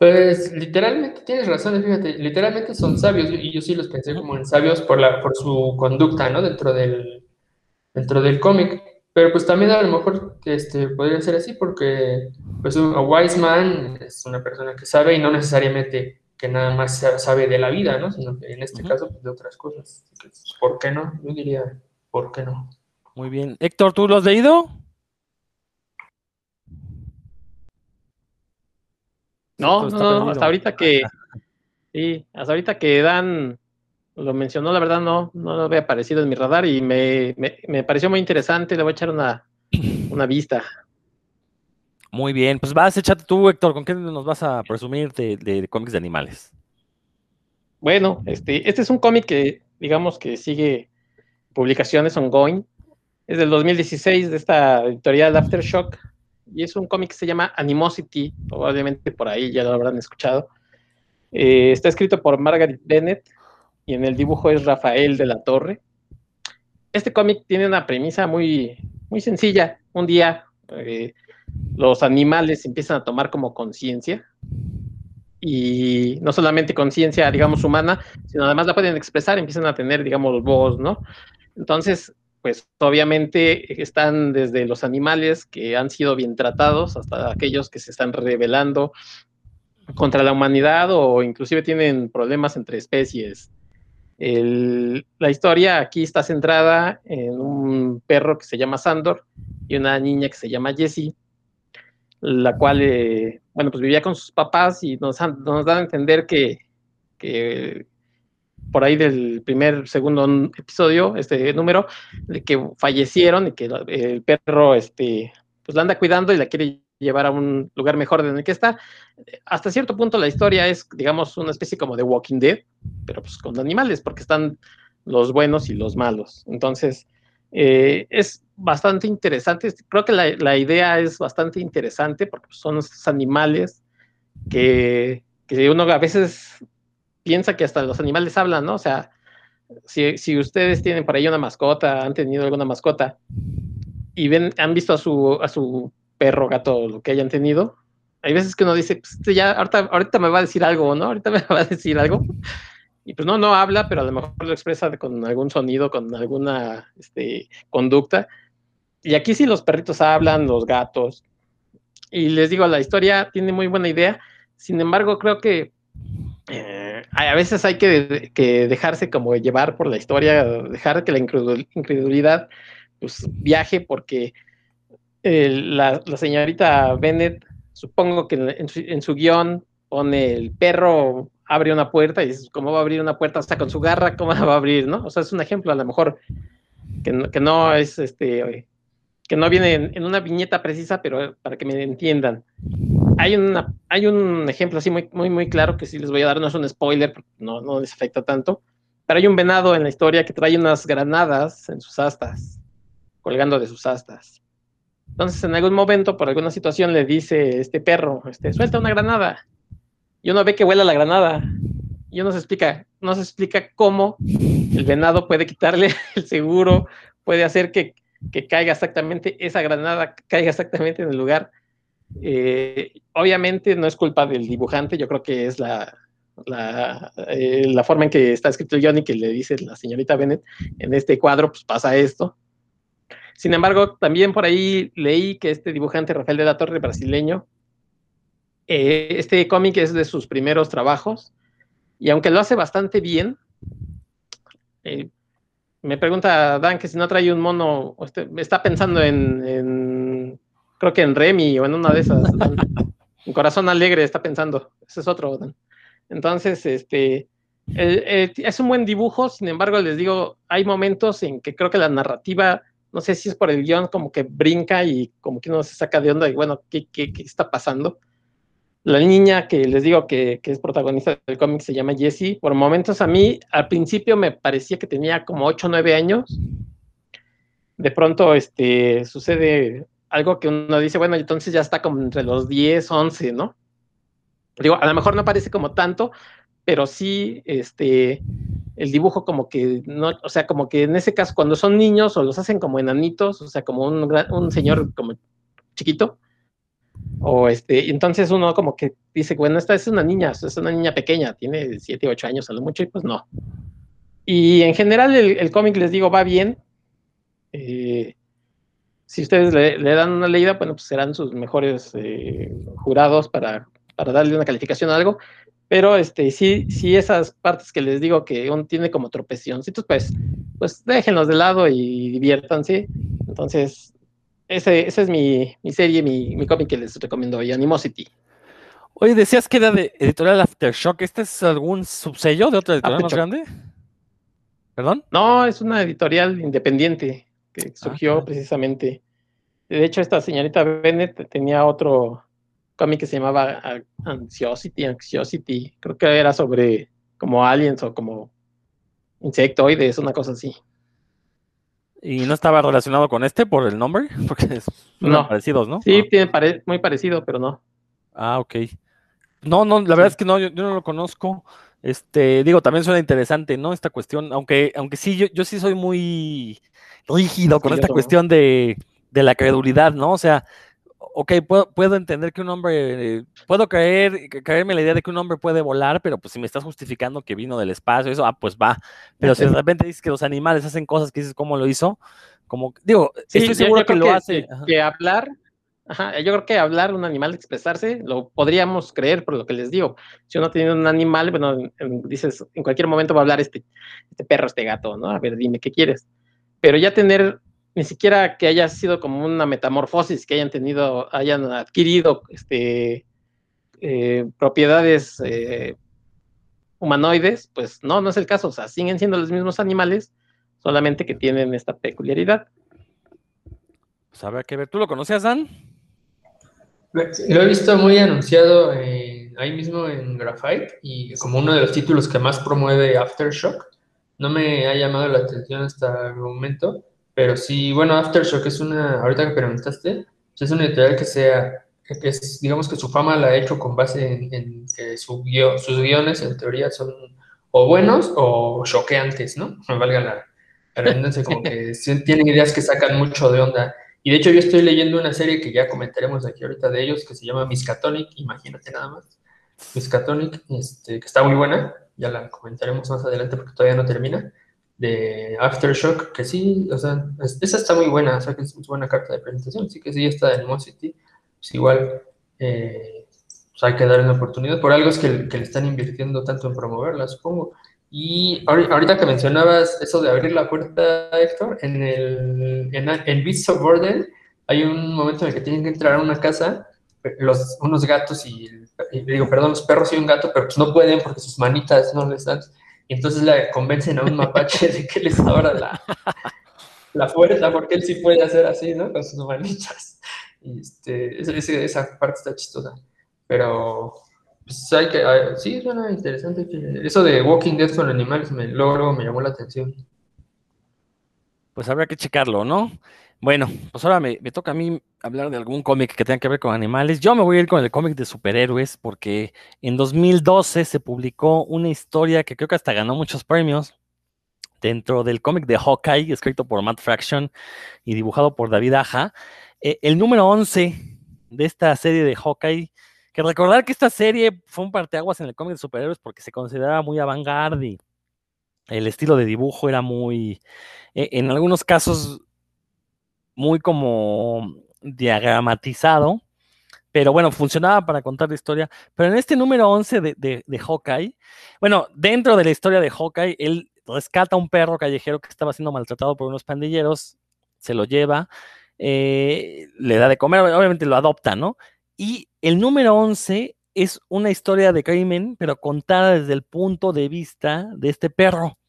Pues literalmente tienes razón, fíjate, literalmente son sabios y yo sí los pensé como en sabios por, la, por su conducta, ¿no? Dentro del, dentro del cómic. Pero pues también a lo mejor este, podría ser así porque pues un wise man es una persona que sabe y no necesariamente que nada más sabe de la vida, ¿no? Sino que en este caso pues, de otras cosas. ¿Por qué no? Yo diría, ¿por qué no? Muy bien. Héctor, ¿tú lo has leído? No, no, hasta ahorita que, sí, hasta ahorita que Dan lo mencionó, la verdad no, no lo había aparecido en mi radar y me, pareció muy interesante, le voy a echar una, una vista. Muy bien, pues vas, échate tú, Héctor, ¿con qué nos vas a presumir de, cómics de animales? Bueno, este, este es un cómic que, digamos que sigue publicaciones ongoing. Es del 2016 de esta editorial Aftershock y es un cómic que se llama Animosity, probablemente por ahí ya lo habrán escuchado. Eh, está escrito por Margaret Bennett y en el dibujo es Rafael de la Torre. Este cómic tiene una premisa muy, muy sencilla. Un día eh, los animales empiezan a tomar como conciencia y no solamente conciencia, digamos, humana, sino además la pueden expresar, empiezan a tener, digamos, voz, ¿no? Entonces, pues obviamente están desde los animales que han sido bien tratados hasta aquellos que se están rebelando contra la humanidad o inclusive tienen problemas entre especies. la historia aquí está centrada en un perro que se llama Sandor y una niña que se llama Jessie, la cual, eh, bueno, pues vivía con sus papás y nos, nos dan a entender que, que por ahí del primer, segundo episodio, este número, de que fallecieron y que el perro, este, pues la anda cuidando y la quiere llevar a un lugar mejor de el que está. Hasta cierto punto la historia es, digamos, una especie como de Walking Dead, pero pues con animales, porque están los buenos y los malos. Entonces, eh, es bastante interesante. Creo que la, idea es bastante interesante porque son estos animales que, que, uno a veces piensa que hasta los animales hablan, ¿no? O sea, si, ustedes tienen por ahí una mascota, han tenido alguna mascota y ven, han visto a su, a su perro, gato, lo que hayan tenido, hay veces que uno dice, pues este ya, ahorita, ahorita me va a decir algo, ¿no? Ahorita me va a decir algo. Y pues no, no habla, pero a lo mejor lo expresa con algún sonido, con alguna este, conducta. Y aquí sí los perritos hablan, los gatos. Y les digo, la historia tiene muy buena idea. Sin embargo, creo que eh, a veces hay que, dejarse como llevar por la historia, dejar que la incredulidad pues, viaje, porque la, señorita Bennett, supongo que en su, en su guion pone el perro abre una puerta y dices, ¿cómo va a abrir una puerta hasta con su garra? ¿Cómo va a abrir? ¿no? O sea, es un ejemplo a lo mejor que no, que no es este, que no viene en, una viñeta precisa, pero para que me entiendan. Hay, una, hay un ejemplo así muy, muy, muy claro que sí les voy a dar, no es un spoiler, no, no les afecta tanto, pero hay un venado en la historia que trae unas granadas en sus astas, colgando de sus astas. Entonces, en algún momento, por alguna situación, le dice este perro, este, suelta una granada y uno ve que vuela la granada y uno se explica, no se explica cómo el venado puede quitarle el seguro, puede hacer que, caiga exactamente esa granada, caiga exactamente en el lugar. Eh, obviamente no es culpa del dibujante, yo creo que es la, la, eh, forma en que está escrito Johnny que le dice la señorita Bennett, en este cuadro pues pasa esto. Sin embargo, también por ahí leí que este dibujante Rafael de la Torre brasileño eh, este cómic es de sus primeros trabajos y aunque lo hace bastante bien, me pregunta Dan que si no trae un mono, este, está pensando en, creo que en Remy o en una de esas. en Corazón Alegre está pensando, ese es otro. Entonces, este, es un buen dibujo, sin embargo, les digo, hay momentos en que creo que la narrativa, no sé si es por el guion, como que brinca y como que uno se saca de onda y bueno, ¿qué, qué, qué está pasando? La niña que les digo que, es protagonista del cómic se llama Jessie. Por momentos a mí, al principio me parecía que tenía como 8 o 9 años. De pronto este, sucede algo que uno dice, bueno, entonces ya está como entre los 10, 11, ¿no? Digo, a lo mejor no parece como tanto, pero sí, este, el dibujo como que, no, o sea, como que en ese caso cuando son niños o los hacen como enanitos, o sea, como un, un señor como chiquito, o este, entonces uno como que dice, bueno, esta es una niña, es una niña pequeña, tiene 7, 8 años a lo mucho, y pues no. Y en general el, cómic, les digo, va bien. Eh, si ustedes le, dan una leída, bueno, pues serán sus mejores eh, jurados para, para, darle una calificación a algo. Pero este, sí, sí, esas partes que les digo que uno tiene como tropecioncitos, pues, pues déjenlos de lado y diviértanse. Entonces, ese, esa es mi, serie, mi, cómic que les recomiendo hoy, Animosity. Oye, decías que era de editorial Aftershock. ¿Este es algún subsello de otra editorial más grande? ¿Perdón? No, es una editorial independiente que ah, surgió precisamente. De hecho, esta señorita Bennett tenía otro cómic que se llamaba Anxiosity, Anxiosity. Creo que era sobre como aliens o como insectoides, una cosa así. ¿Y no estaba relacionado con este por el nombre? Porque son no. parecidos, ¿no? Sí, tiene muy parecido, pero no. Ah, ok. No, no, la verdad es que no, yo, no lo conozco. Este, digo, también suena interesante, ¿no? Esta cuestión, aunque, aunque sí, yo, yo sí soy muy rígido con esta cuestión de, de la credulidad, ¿no? O sea, ok, puedo, puedo, entender que un hombre, puedo creer, creerme la idea de que un hombre puede volar, pero pues si me estás justificando que vino del espacio, eso, ah, pues va. Pero si de repente dices que los animales hacen cosas que dices, ¿cómo lo hizo? Como, digo, estoy seguro que lo hace. Que, hablar, ajá, yo creo que hablar, un animal, expresarse, lo podríamos creer por lo que les digo. Si uno tiene un animal, bueno, dices, en cualquier momento va a hablar este, este perro, este gato, ¿no? A ver, dime qué quieres. Pero ya tener ni siquiera que haya sido como una metamorfosis, que hayan tenido, hayan adquirido este, eh, propiedades eh, humanoides, pues no, no es el caso, o sea, siguen siendo los mismos animales, solamente que tienen esta peculiaridad. Pues que ver, ¿tú lo conocías, Dan? Lo he visto muy anunciado ahí mismo en Graphite y como uno de los títulos que más promueve Aftershock. No me ha llamado la atención hasta el momento, pero sí, bueno, Aftershock es una, ahorita que preguntaste, es una editorial que sea, que es, digamos que su fama la ha hecho con base en, que su sus guiones en teoría son o buenos o choqueantes, ¿no? Valga la, redundancia, como que tienen ideas que sacan mucho de onda. Y de hecho yo estoy leyendo una serie que ya comentaremos aquí ahorita de ellos, que se llama Miskatonic, imagínate nada más. Miskatonic, este, que está muy buena, ya la comentaremos más adelante porque todavía no termina, de Aftershock, que sí, o sea, esa está muy buena, o sea, que es una buena carta de presentación, sí que sí está de Animosity, pues igual eh, pues hay que darle una oportunidad, por algo es que, que, le están invirtiendo tanto en promoverla, supongo. Y ahorita que mencionabas eso de abrir la puerta, Héctor, en el en, en Beasts of Burden hay un momento en el que tienen que entrar a una casa los, unos gatos y, digo, perdón, los perros y un gato, pero pues no pueden porque sus manitas no les dan. Y entonces le convencen a un mapache de que les abra la, la puerta porque él sí puede hacer así, ¿no? Con sus manitas. Y este, esa parte está chistosa. Pero pues hay que, sí, suena interesante. Eso de Walking Dead con animales me logro, me llamó la atención. Pues habrá que checarlo, ¿no? Bueno, pues ahora me, toca a mí hablar de algún cómic que tenga que ver con animales. Yo me voy a ir con el cómic de superhéroes porque en 2012 se publicó una historia que creo que hasta ganó muchos premios dentro del cómic de Hawkeye, escrito por Matt Fraction y dibujado por David Aja. Eh, el número 11 de esta serie de Hawkeye que recordar que esta serie fue un parteaguas en el cómic de superhéroes porque se consideraba muy avant-garde y el estilo de dibujo era muy, e, en algunos casos, muy como diagramatizado, pero bueno, funcionaba para contar la historia. Pero en este número 11 de, de, Hawkeye, bueno, dentro de la historia de Hawkeye, él rescata a un perro callejero que estaba siendo maltratado por unos pandilleros, se lo lleva, eh, le da de comer, obviamente lo adopta, ¿no? Y el número 11 es una historia de crimen, pero contada desde el punto de vista de este perro.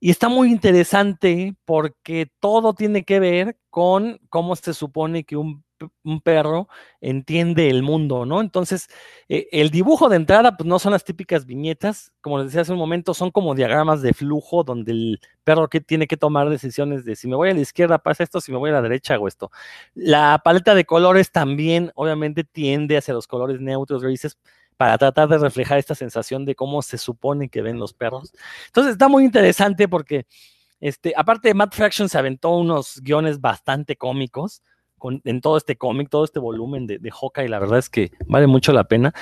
Y está muy interesante porque todo tiene que ver con cómo se supone que un perro entiende el mundo, ¿no? Entonces, eh, el dibujo de entrada, pues no son las típicas viñetas, como les decía hace un momento, son como diagramas de flujo donde el perro que tiene que tomar decisiones de si me voy a la izquierda pasa esto, si me voy a la derecha hago esto. La paleta de colores también, obviamente, tiende hacia los colores neutros, grises, para tratar de reflejar esta sensación de cómo se supone que ven los perros. Entonces, está muy interesante porque, este, aparte Matt Fraction, se aventó unos guiones bastante cómicos en todo este cómic, todo este volumen de, de Hawkeye, la verdad es que vale mucho la pena.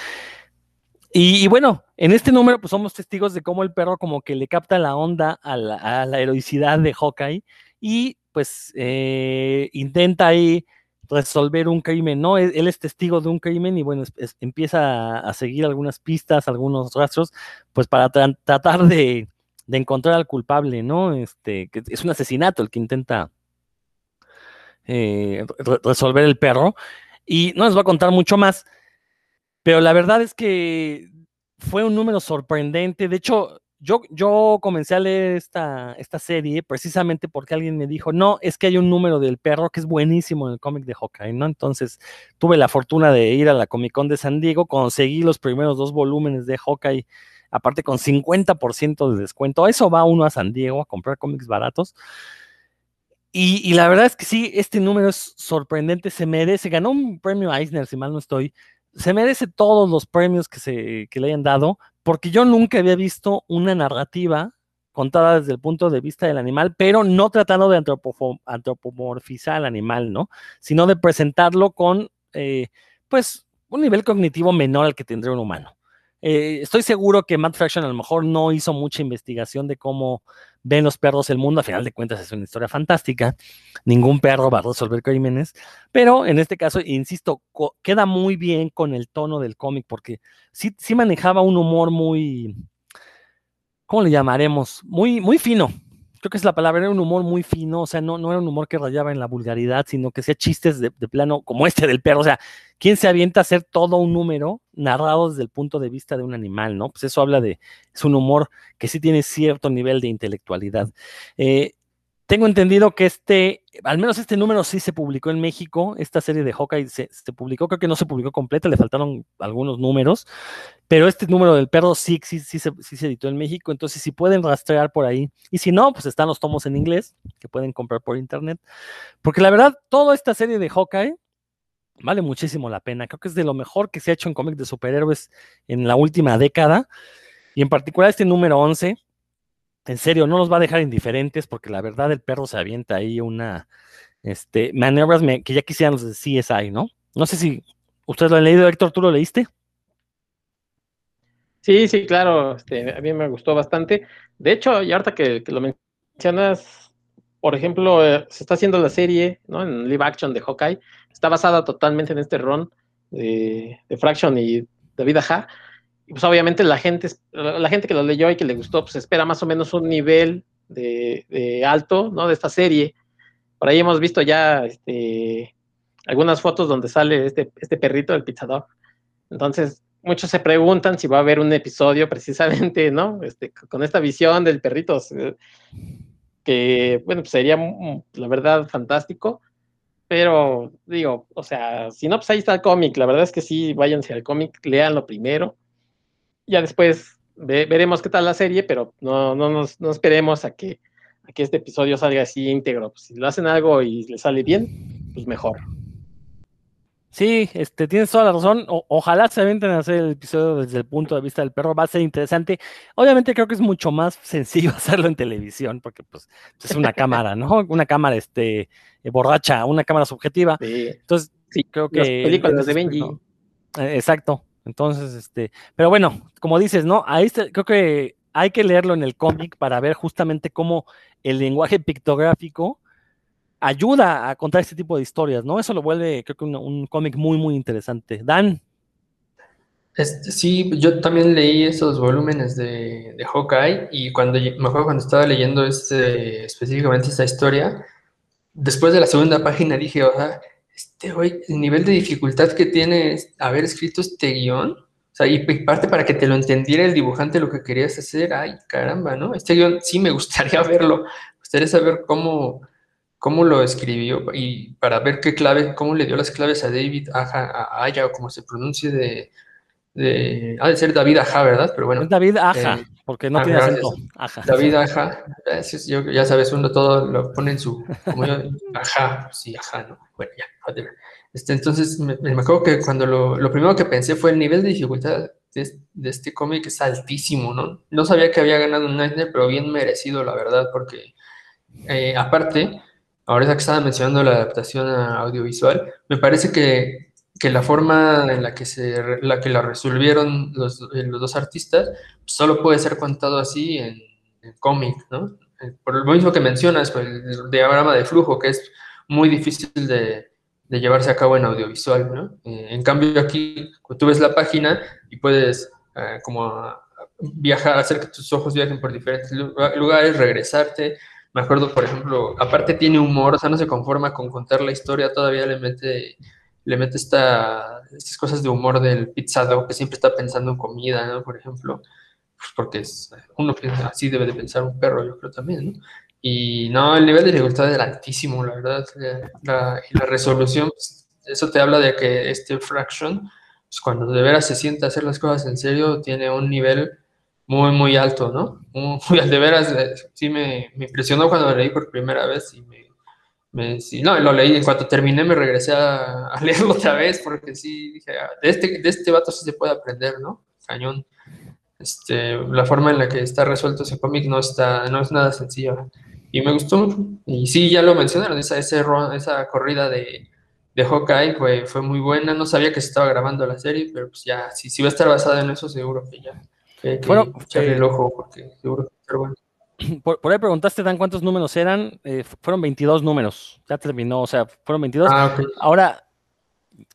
Y, bueno, en este número pues somos testigos de cómo el perro como que le capta la onda a la, heroicidad de Hawkeye y pues eh, intenta ahí resolver un crimen, ¿no? Él, es testigo de un crimen y bueno, empieza a, seguir algunas pistas, algunos rastros, pues para tratar de, de, encontrar al culpable, ¿no? Este, que es un asesinato el que intenta eh, resolver el perro. Y no les voy a contar mucho más, pero la verdad es que fue un número sorprendente. De hecho, yo, comencé a leer esta, serie precisamente porque alguien me dijo, no, es que hay un número del perro que es buenísimo en el cómic de Hawkeye, ¿no? Entonces tuve la fortuna de ir a la Comic Con de San Diego, conseguí los primeros dos volúmenes de Hawkeye, aparte con 50% de descuento. Eso va uno a San Diego a comprar cómics baratos. Y, la verdad es que sí, este número es sorprendente, se merece, ganó un premio Eisner, si mal no estoy, se merece todos los premios que, se, le hayan dado, porque yo nunca había visto una narrativa contada desde el punto de vista del animal, pero no tratando de antropomorfizar al animal, ¿no? Sino de presentarlo con, eh, pues, un nivel cognitivo menor al que tendría un humano. Eh, estoy seguro que Matt Fraction a lo mejor no hizo mucha investigación de cómo ven los perros el mundo. A final de cuentas es una historia fantástica. Ningún perro va a resolver crímenes. Pero en este caso, insisto, queda muy bien con el tono del cómic porque sí, sí manejaba un humor muy, ¿cómo le llamaremos? Muy, muy fino creo que es la palabra, era un humor muy fino, o sea, no, no era un humor que rayaba en la vulgaridad, sino que hacía chistes de, plano como este del perro, o sea, ¿quién se avienta a hacer todo un número narrado desde el punto de vista de un animal, no? Pues eso habla de, es un humor que sí tiene cierto nivel de intelectualidad. Eh, tengo entendido que este, al menos este número sí se publicó en México, esta serie de Hawkeye se, publicó, creo que no se publicó completa, le faltaron algunos números, pero este número del perro sí, sí, sí, se, sí se editó en México, entonces si pueden rastrear por ahí, y si no, pues están los tomos en inglés que pueden comprar por internet, porque la verdad, toda esta serie de Hawkeye vale muchísimo la pena, creo que es de lo mejor que se ha hecho en cómics de superhéroes en la última década, y en particular este número 11, en serio, no nos va a dejar indiferentes porque la verdad el perro se avienta ahí una, este, maniobras que ya quisieran los de CSI, ¿no? No sé si ustedes lo han leído, Héctor, ¿tú lo leíste? Sí, sí, claro, este, a mí me gustó bastante. De hecho, y ahorita que, lo mencionas, por ejemplo, eh, se está haciendo la serie, ¿no? En live action de Hawkeye, está basada totalmente en este ron de, de Fraction y David Aja pues obviamente la gente, la gente que lo leyó y que le gustó, pues espera más o menos un nivel de, alto, ¿no? De esta serie. Por ahí hemos visto ya este, algunas fotos donde sale este, este perrito, el Pizza Dog. Entonces, muchos se preguntan si va a haber un episodio precisamente, ¿no? Este, con esta visión del perrito, que, bueno, pues sería, mm, la verdad, fantástico. Pero, digo, o sea, si no, pues ahí está el cómic. La verdad es que sí, váyanse al cómic, leanlo primero ya después veremos qué tal la serie, pero no, no, nos, no esperemos a que, a que este episodio salga así íntegro. Pues, si lo hacen algo y le sale bien, pues mejor. Sí, este, tienes toda la razón. ojalá se aventen a hacer el episodio desde el punto de vista del perro. Va a ser interesante. Obviamente creo que es mucho más sencillo hacerlo en televisión, porque pues es una cámara, ¿no? Una cámara este, borracha, una cámara subjetiva. Entonces, sí, creo que... Las películas de Benji. Eh, exacto. Entonces, este, pero bueno, como dices, ¿no? Ahí creo que hay que leerlo en el cómic para ver justamente cómo el lenguaje pictográfico ayuda a contar este tipo de historias, ¿no? Eso lo vuelve, creo que un, cómic muy, muy interesante. Dan. Este, sí, yo también leí esos volúmenes de, de Hawkeye y cuando me acuerdo cuando estaba leyendo este, específicamente esta historia, después de la segunda página dije, o sea, este, güey, el nivel de dificultad que tiene haber escrito este guion, o sea, y parte para que te lo entendiera el dibujante lo que querías hacer, ay, caramba, ¿no? Este guion sí me gustaría verlo, me gustaría saber cómo, cómo lo escribió y para ver qué clave, cómo le dio las claves a David Aja, a Aya, o como se pronuncie de, de, ha de ser David Aja, ¿verdad? Pero bueno. David Aja, eh, porque no tiene acento. Aja. David Aja, ya sabes, uno todo lo pone en su, como yo, Aja, sí, Aja, ¿no? Bueno, ya, este, entonces, me, me, acuerdo que cuando lo, lo, primero que pensé fue el nivel de dificultad de, de este cómic es altísimo, ¿no? No sabía que había ganado un Nightmare, pero bien merecido, la verdad, porque eh, aparte, ahora que estaba mencionando la adaptación a audiovisual, me parece que, que la forma en la que, se, la, que la resolvieron los, eh, los dos artistas solo puede ser contado así en, cómic, ¿no? Eh, por lo mismo que mencionas, pues, el diagrama de flujo, que es muy difícil de, llevarse a cabo en audiovisual, ¿no? Eh, en cambio aquí, tú ves la página y puedes como viajar, hacer que tus ojos viajen por diferentes lugares, regresarte. Me acuerdo, por ejemplo, aparte tiene humor, o sea, no se conforma con contar la historia, todavía le mete, le mete esta, estas cosas de humor del pizzado, que siempre está pensando en comida, ¿no? Por ejemplo, pues porque es, uno así debe de pensar un perro, yo creo también, ¿no? Y no, el nivel de dificultad era altísimo, la verdad. La, y la resolución, pues, eso te habla de que este Fraction, pues cuando de veras se sienta a hacer las cosas en serio, tiene un nivel muy, muy alto, ¿no? Muy, de veras, eh, sí me, me, impresionó cuando lo leí por primera vez y me, me no, lo leí, en cuanto terminé me regresé a, a leerlo otra vez porque sí, dije, ah, de este, de este vato sí se puede aprender, ¿no? Cañón. Este, la forma en la que está resuelto ese cómic no, está, no es nada sencilla y me gustó mucho. Y sí, ya lo mencionaron, esa, ese, esa corrida de, de Hawkeye fue, fue muy buena. No sabía que se estaba grabando la serie, pero pues ya, si, si va a estar basada en eso, seguro que ya. bueno, echarle el eh, ojo, porque seguro que va a estar bueno. Por, ahí preguntaste, Dan, cuántos números eran. Eh, fueron 22 números. Ya terminó, o sea, fueron 22. Ah, Ahora,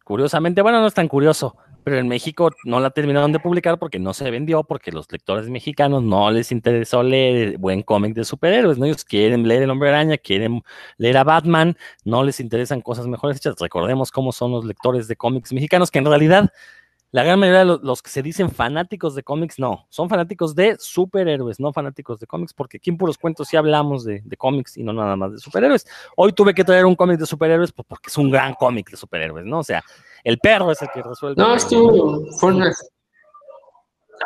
curiosamente, bueno, no es tan curioso pero en México no la terminaron de publicar porque no se vendió, porque los lectores mexicanos no les interesó leer buen cómic de superhéroes, ¿no? Ellos quieren leer El Hombre Araña, quieren leer a Batman, no les interesan cosas mejores hechas. Recordemos cómo son los lectores de cómics mexicanos, que en realidad la gran mayoría de los, que se dicen fanáticos de cómics, no, son fanáticos de superhéroes, no fanáticos de cómics, porque aquí en puros cuentos sí hablamos de, cómics y no nada más de superhéroes. Hoy tuve que traer un cómic de superhéroes pues, porque es un gran cómic de superhéroes, ¿no? O sea, el perro es el que resuelve. No, estuvo, fue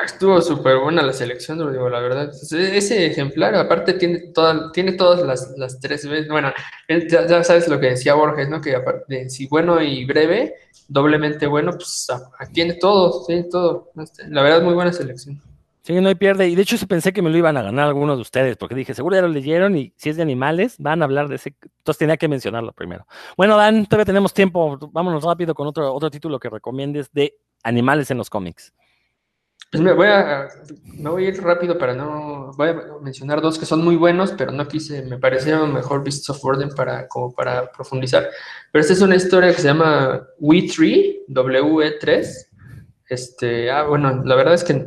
Estuvo súper buena la selección, digo, la verdad. Ese ejemplar, aparte, tiene, toda, tiene todas las, las tres veces. Bueno, ya, sabes lo que decía Borges, ¿no? Que aparte, si bueno y breve, doblemente bueno, pues tiene todo, tiene todo. Este, la verdad, muy buena selección. Sí, no hay pierde. Y de hecho, pensé que me lo iban a ganar algunos de ustedes, porque dije, seguro ya lo leyeron y si es de animales, van a hablar de ese. Entonces tenía que mencionarlo primero. Bueno, Dan, todavía tenemos tiempo. Vámonos rápido con otro, otro título que recomiendes de animales en los cómics. Pues me voy a, me voy a ir rápido para no, voy a mencionar dos que son muy buenos, pero no quise, me parecieron mejor Beasts of Orden para, como para profundizar. Pero esta es una historia que se llama We3, WE3. Este, ah, bueno, la verdad es que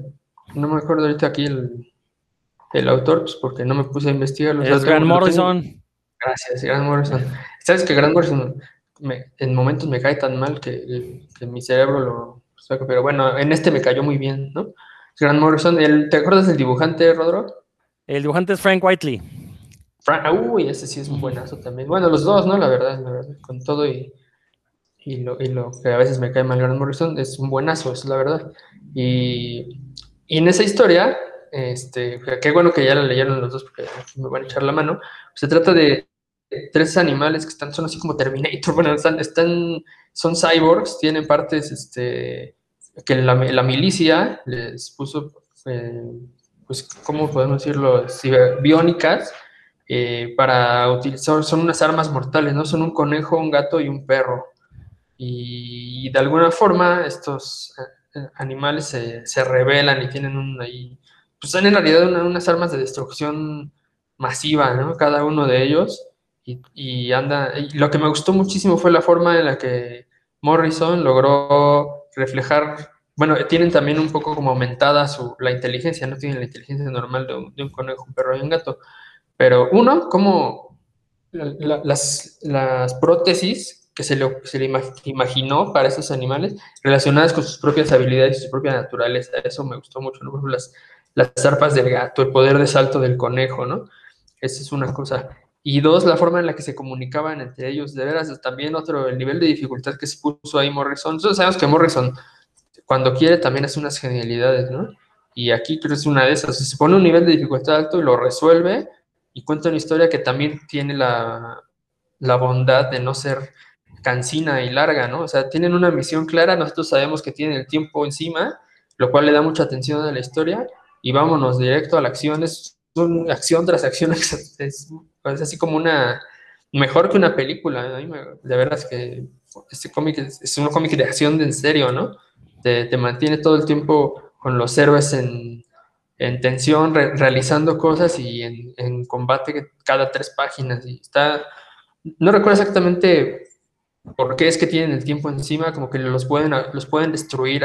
no me acuerdo ahorita aquí el, el autor, pues porque no me puse a investigar. Los es Grant Morrison. Gracias, Grant Morrison. Sabes que Grant Morrison en momentos me cae tan mal que, que mi cerebro lo pero bueno, en este me cayó muy bien, ¿no? Grant Morrison, ¿te acuerdas del dibujante, Rodro? El dibujante es Frank Whiteley. uy, ese sí es un buenazo también. Bueno, los dos, ¿no? La verdad, la verdad con todo y, y, lo, y lo que a veces me cae mal Grant Morrison, es un buenazo, es la verdad. Y, y en esa historia, este, qué bueno que ya la leyeron los dos porque me van a echar la mano, se trata de tres animales que están, son así como Terminator, bueno, están, están son cyborgs, tienen partes este, que la, milicia les puso, eh, pues, ¿cómo podemos decirlo? biónicas eh, para utilizar, son unas armas mortales, ¿no? Son un conejo, un gato y un perro. Y, de alguna forma estos eh, animales se, se rebelan y tienen un, ahí, pues son en realidad unas armas de destrucción masiva, ¿no? Cada uno de ellos. Y, anda, lo que me gustó muchísimo fue la forma en la que Morrison logró reflejar, bueno, tienen también un poco como aumentada su, la inteligencia, no tienen la inteligencia normal de un, conejo, un perro y un gato, pero uno, como las, las prótesis que se le, se le, imaginó para esos animales relacionadas con sus propias habilidades y su propia naturaleza. Eso me gustó mucho, ¿no? Las, las zarpas del gato, el poder de salto del conejo, ¿no? Esa es una cosa. Y dos, la forma en la que se comunicaban entre ellos. De veras, también otro, el nivel de dificultad que se puso ahí Morrison. Nosotros sabemos que Morrison, cuando quiere, también hace unas genialidades, ¿no? Y aquí creo que es una de esas. Se pone un nivel de dificultad alto y lo resuelve y cuenta una historia que también tiene la, la bondad de no ser cansina y larga, ¿no? O sea, tienen una misión clara, nosotros sabemos que tienen el tiempo encima, lo cual le da mucha atención a la historia y vámonos directo a la acción. Acción tras acción, es, así como una, mejor que una película, de veras que este cómic es, un cómic de acción de en serio, ¿no? Te, mantiene todo el tiempo con los héroes en, tensión, realizando cosas y en, combate cada tres páginas. Y está, no recuerdo exactamente por qué es que tienen el tiempo encima, como que los pueden, los pueden destruir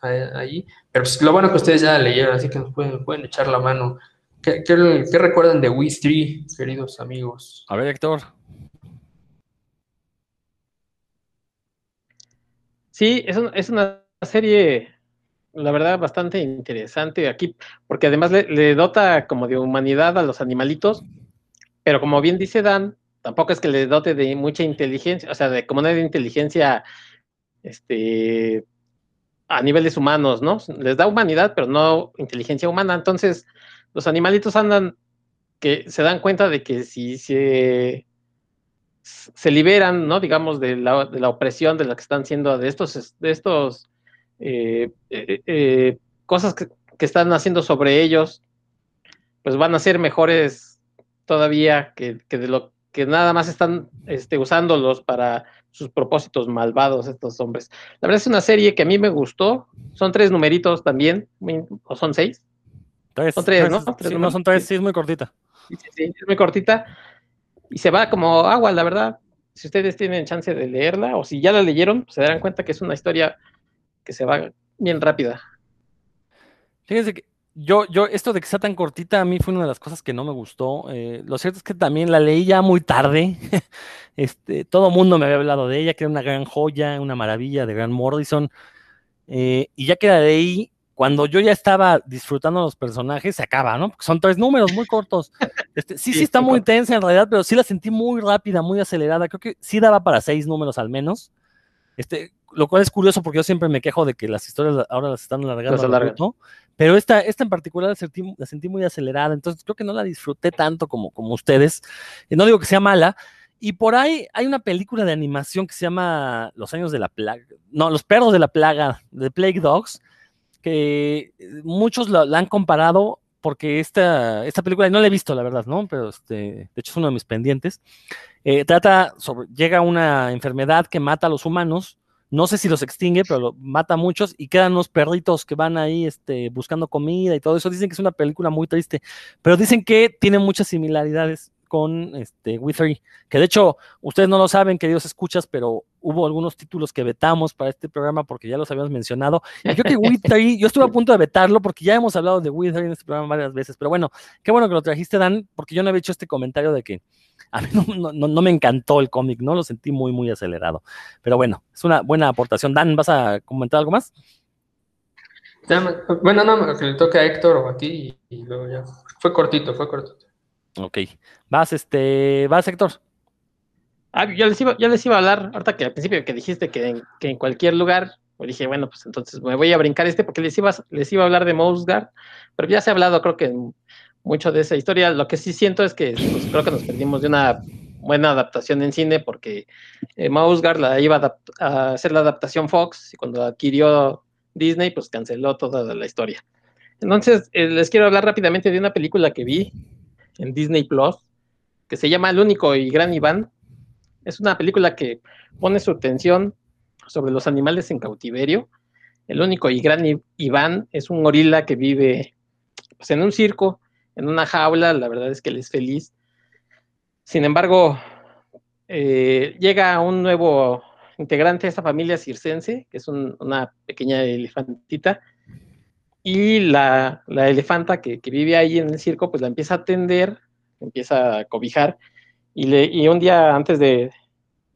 ahí, pero pues, lo bueno que ustedes ya leyeron, así que nos pueden, pueden echar la mano ¿Qué, recuerdan de Wii 3, queridos amigos? A ver, Héctor. Sí, es, una serie, la verdad, bastante interesante aquí, porque además le, dota como de humanidad a los animalitos, pero como bien dice Dan, tampoco es que le dote de mucha inteligencia, o sea, de como no de inteligencia este, a niveles humanos, ¿no? Les da humanidad, pero no inteligencia humana. Entonces, los animalitos andan que se dan cuenta de que si se, se liberan, ¿no? Digamos, de la, de la opresión de la que están siendo, de estos, de estos eh, eh, eh, cosas que, están haciendo sobre ellos, pues van a ser mejores todavía que, que de lo que nada más están este, usándolos para sus propósitos malvados estos hombres. La verdad es una serie que a mí me gustó. Son tres numeritos también, o son seis son tres, ¿no? no, son tres, sí, es muy cortita. Sí, sí, es muy cortita. Y se va como agua, la verdad. Si ustedes tienen chance de leerla, o si ya la leyeron, se darán cuenta que es una historia que se va bien rápida. Fíjense que yo, yo, esto de que sea tan cortita, a mí fue una de las cosas que no me gustó. Eh, lo cierto es que también la leí ya muy tarde. este, todo mundo me había hablado de ella, que era una gran joya, una maravilla de Grant Morrison. Eh, y ya que la leí, cuando yo ya estaba disfrutando los personajes, se acaba, ¿no? Porque son tres números muy cortos. Este, sí, sí, está muy tensa en realidad, pero sí la sentí muy rápida, muy acelerada. Creo que sí daba para seis números al menos. Este, lo cual es curioso porque yo siempre me quejo de que las historias ahora las están alargando. pero esta, esta en particular la sentí, la sentí, muy acelerada, entonces creo que no la disfruté tanto como, como ustedes. Y no digo que sea mala. Y por ahí hay una película de animación que se llama Los años de la plaga, no, Los perros de la plaga, de Plague Dogs, que muchos la, han comparado porque esta, esta película, no la he visto, la verdad, ¿no? Pero este, de hecho es uno de mis pendientes. Eh, trata sobre, llega una enfermedad que mata a los humanos, no sé si los extingue, pero mata a muchos y quedan unos perritos que van ahí este, buscando comida y todo eso. Dicen que es una película muy triste, pero dicen que tiene muchas similaridades con este, We que de hecho ustedes no lo saben, queridos escuchas, pero hubo algunos títulos que vetamos para este programa porque ya los habíamos mencionado. Y creo que yo estuve a punto de vetarlo porque ya hemos hablado de We en este programa varias veces, pero bueno, qué bueno que lo trajiste, Dan, porque yo no había hecho este comentario de que a mí no, me encantó el cómic, ¿no? Lo sentí muy, muy acelerado. Pero bueno, es una buena aportación. Dan, ¿vas a comentar algo más? Bueno, no, que le toque a Héctor o a ti y luego ya. Fue cortito, fue cortito. Ok. Vas, este, vas, Héctor. Ah, yo les iba, les iba a hablar, ahorita que al principio que dijiste que en, cualquier lugar, pues dije, bueno, pues entonces me voy a brincar este porque les iba, les iba a hablar de Mouseguard, pero ya se ha hablado, creo que mucho de esa historia. Lo que sí siento es que pues, creo que nos perdimos de una buena adaptación en cine porque eh, la iba a, hacer la adaptación Fox y cuando adquirió Disney, pues canceló toda la historia. Entonces, eh, les quiero hablar rápidamente de una película que vi en Disney Plus, que se llama El único y gran Iván. Es una película que pone su atención sobre los animales en cautiverio. El único y gran Iván es un gorila que vive pues, en un circo, en una jaula. La verdad es que él es feliz. Sin embargo, eh, llega un nuevo integrante de esta familia circense, que es una pequeña elefantita, y la, elefanta que, vive ahí en el circo, pues la empieza a atender, empieza a cobijar, y, le, y un día antes de,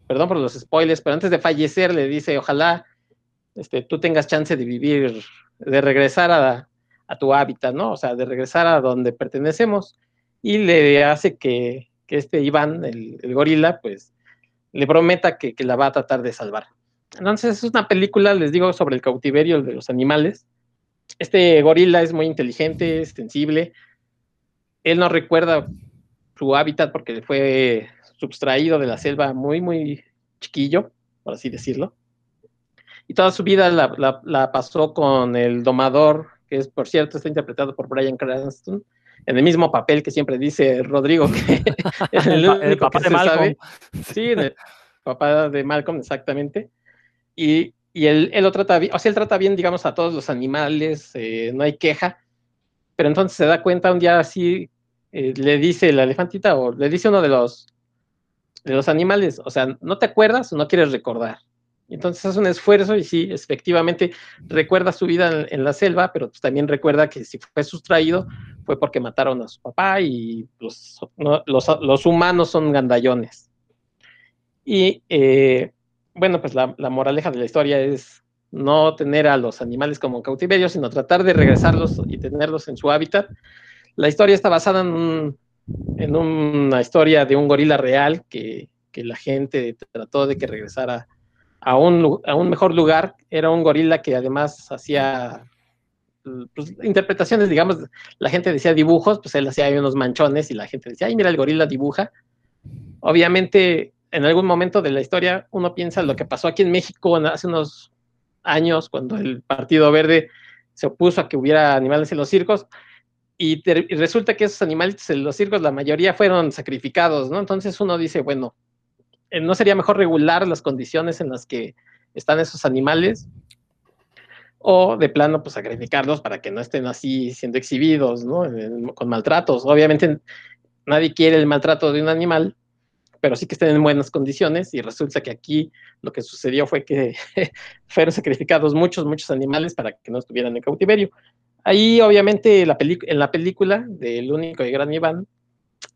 perdón por los spoilers, pero antes de fallecer le dice, ojalá este, tú tengas chance de vivir, de regresar a, tu hábitat, ¿no? O sea, de regresar a donde pertenecemos. Y le hace que, este Iván, el, gorila, pues le prometa que, que, la va a tratar de salvar. Entonces es una película, les digo, sobre el cautiverio de los animales, este gorila es muy inteligente, es sensible. Él no recuerda su hábitat porque fue subtraído de la selva muy, muy chiquillo, por así decirlo. Y toda su vida la, pasó con el domador, que es, por cierto, está interpretado por Brian Cranston, en el mismo papel que siempre dice Rodrigo, que el, papá de Malcolm. Sí, el papá de Malcolm, exactamente. Y y él, él, lo trata bien, o sea, él trata bien, digamos, a todos los animales, eh, no hay queja, pero entonces se da cuenta un día así, eh, le dice la elefantita o le dice uno de los, de los animales, o sea, ¿no te acuerdas o no quieres recordar? Entonces hace un esfuerzo y sí, efectivamente recuerda su vida en, la selva, pero pues también recuerda que si fue sustraído fue porque mataron a su papá y los, los, los humanos son gandallones. Y eh, bueno, pues la, moraleja de la historia es no tener a los animales como cautiverio, sino tratar de regresarlos y tenerlos en su hábitat. La historia está basada en, una historia de un gorila real que, la gente trató de que regresara a un, mejor lugar. Era un gorila que además hacía pues, interpretaciones, digamos, la gente decía dibujos, pues él hacía unos manchones y la gente decía, ay, mira, el gorila dibuja. Obviamente en algún momento de la historia uno piensa lo que pasó aquí en México hace unos años, cuando el Partido Verde se opuso a que hubiera animales en los circos, y, resulta que esos animales en los circos, la mayoría fueron sacrificados, ¿no? Entonces uno dice, bueno, eh, ¿no sería mejor regular las condiciones en las que están esos animales? O de plano, pues sacrificarlos para que no estén así siendo exhibidos, ¿no? Con maltratos. Obviamente nadie quiere el maltrato de un animal, pero sí que estén en buenas condiciones y resulta que aquí lo que sucedió fue que fueron sacrificados muchos, muchos animales para que no estuvieran en cautiverio. Ahí obviamente en la película del único y gran Iván,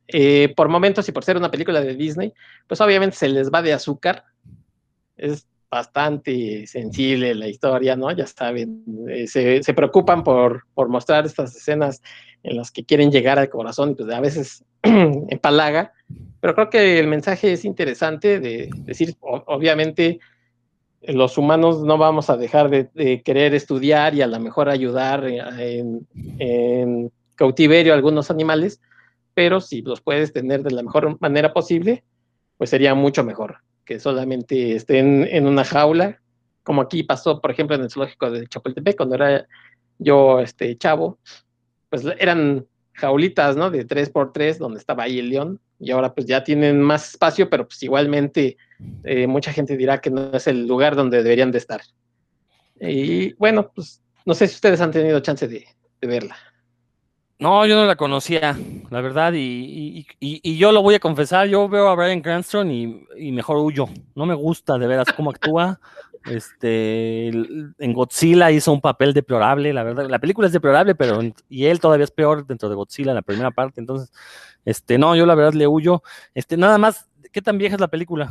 eh, por momentos y por ser una película de Disney, pues obviamente se les va de azúcar, es bastante sensible la historia, ¿no? Ya saben, eh, se, preocupan por, por mostrar estas escenas en las que quieren llegar al corazón y pues a veces empalaga, pero creo que el mensaje es interesante de decir, obviamente, los humanos no vamos a dejar de, querer estudiar y a lo mejor ayudar en, cautiverio a algunos animales, pero si los puedes tener de la mejor manera posible, pues sería mucho mejor que solamente estén en una jaula, como aquí pasó, por ejemplo, en el zoológico de Chapultepec, cuando era yo este chavo, pues eran jaulitas, ¿no? De tres por tres, donde estaba ahí el león, y ahora pues ya tienen más espacio, pero pues igualmente eh, mucha gente dirá que no es el lugar donde deberían de estar. Y bueno, pues no sé si ustedes han tenido chance de, verla. No, yo no la conocía, la verdad, y, y, yo lo voy a confesar, yo veo a Brian Cranston y, y mejor huyo. No me gusta de veras cómo actúa. Este, en Godzilla hizo un papel deplorable, la verdad. La película es deplorable, pero y él todavía es peor dentro de Godzilla en la primera parte. Entonces, este, no, yo la verdad le huyo. Este, nada más, ¿qué tan vieja es la película?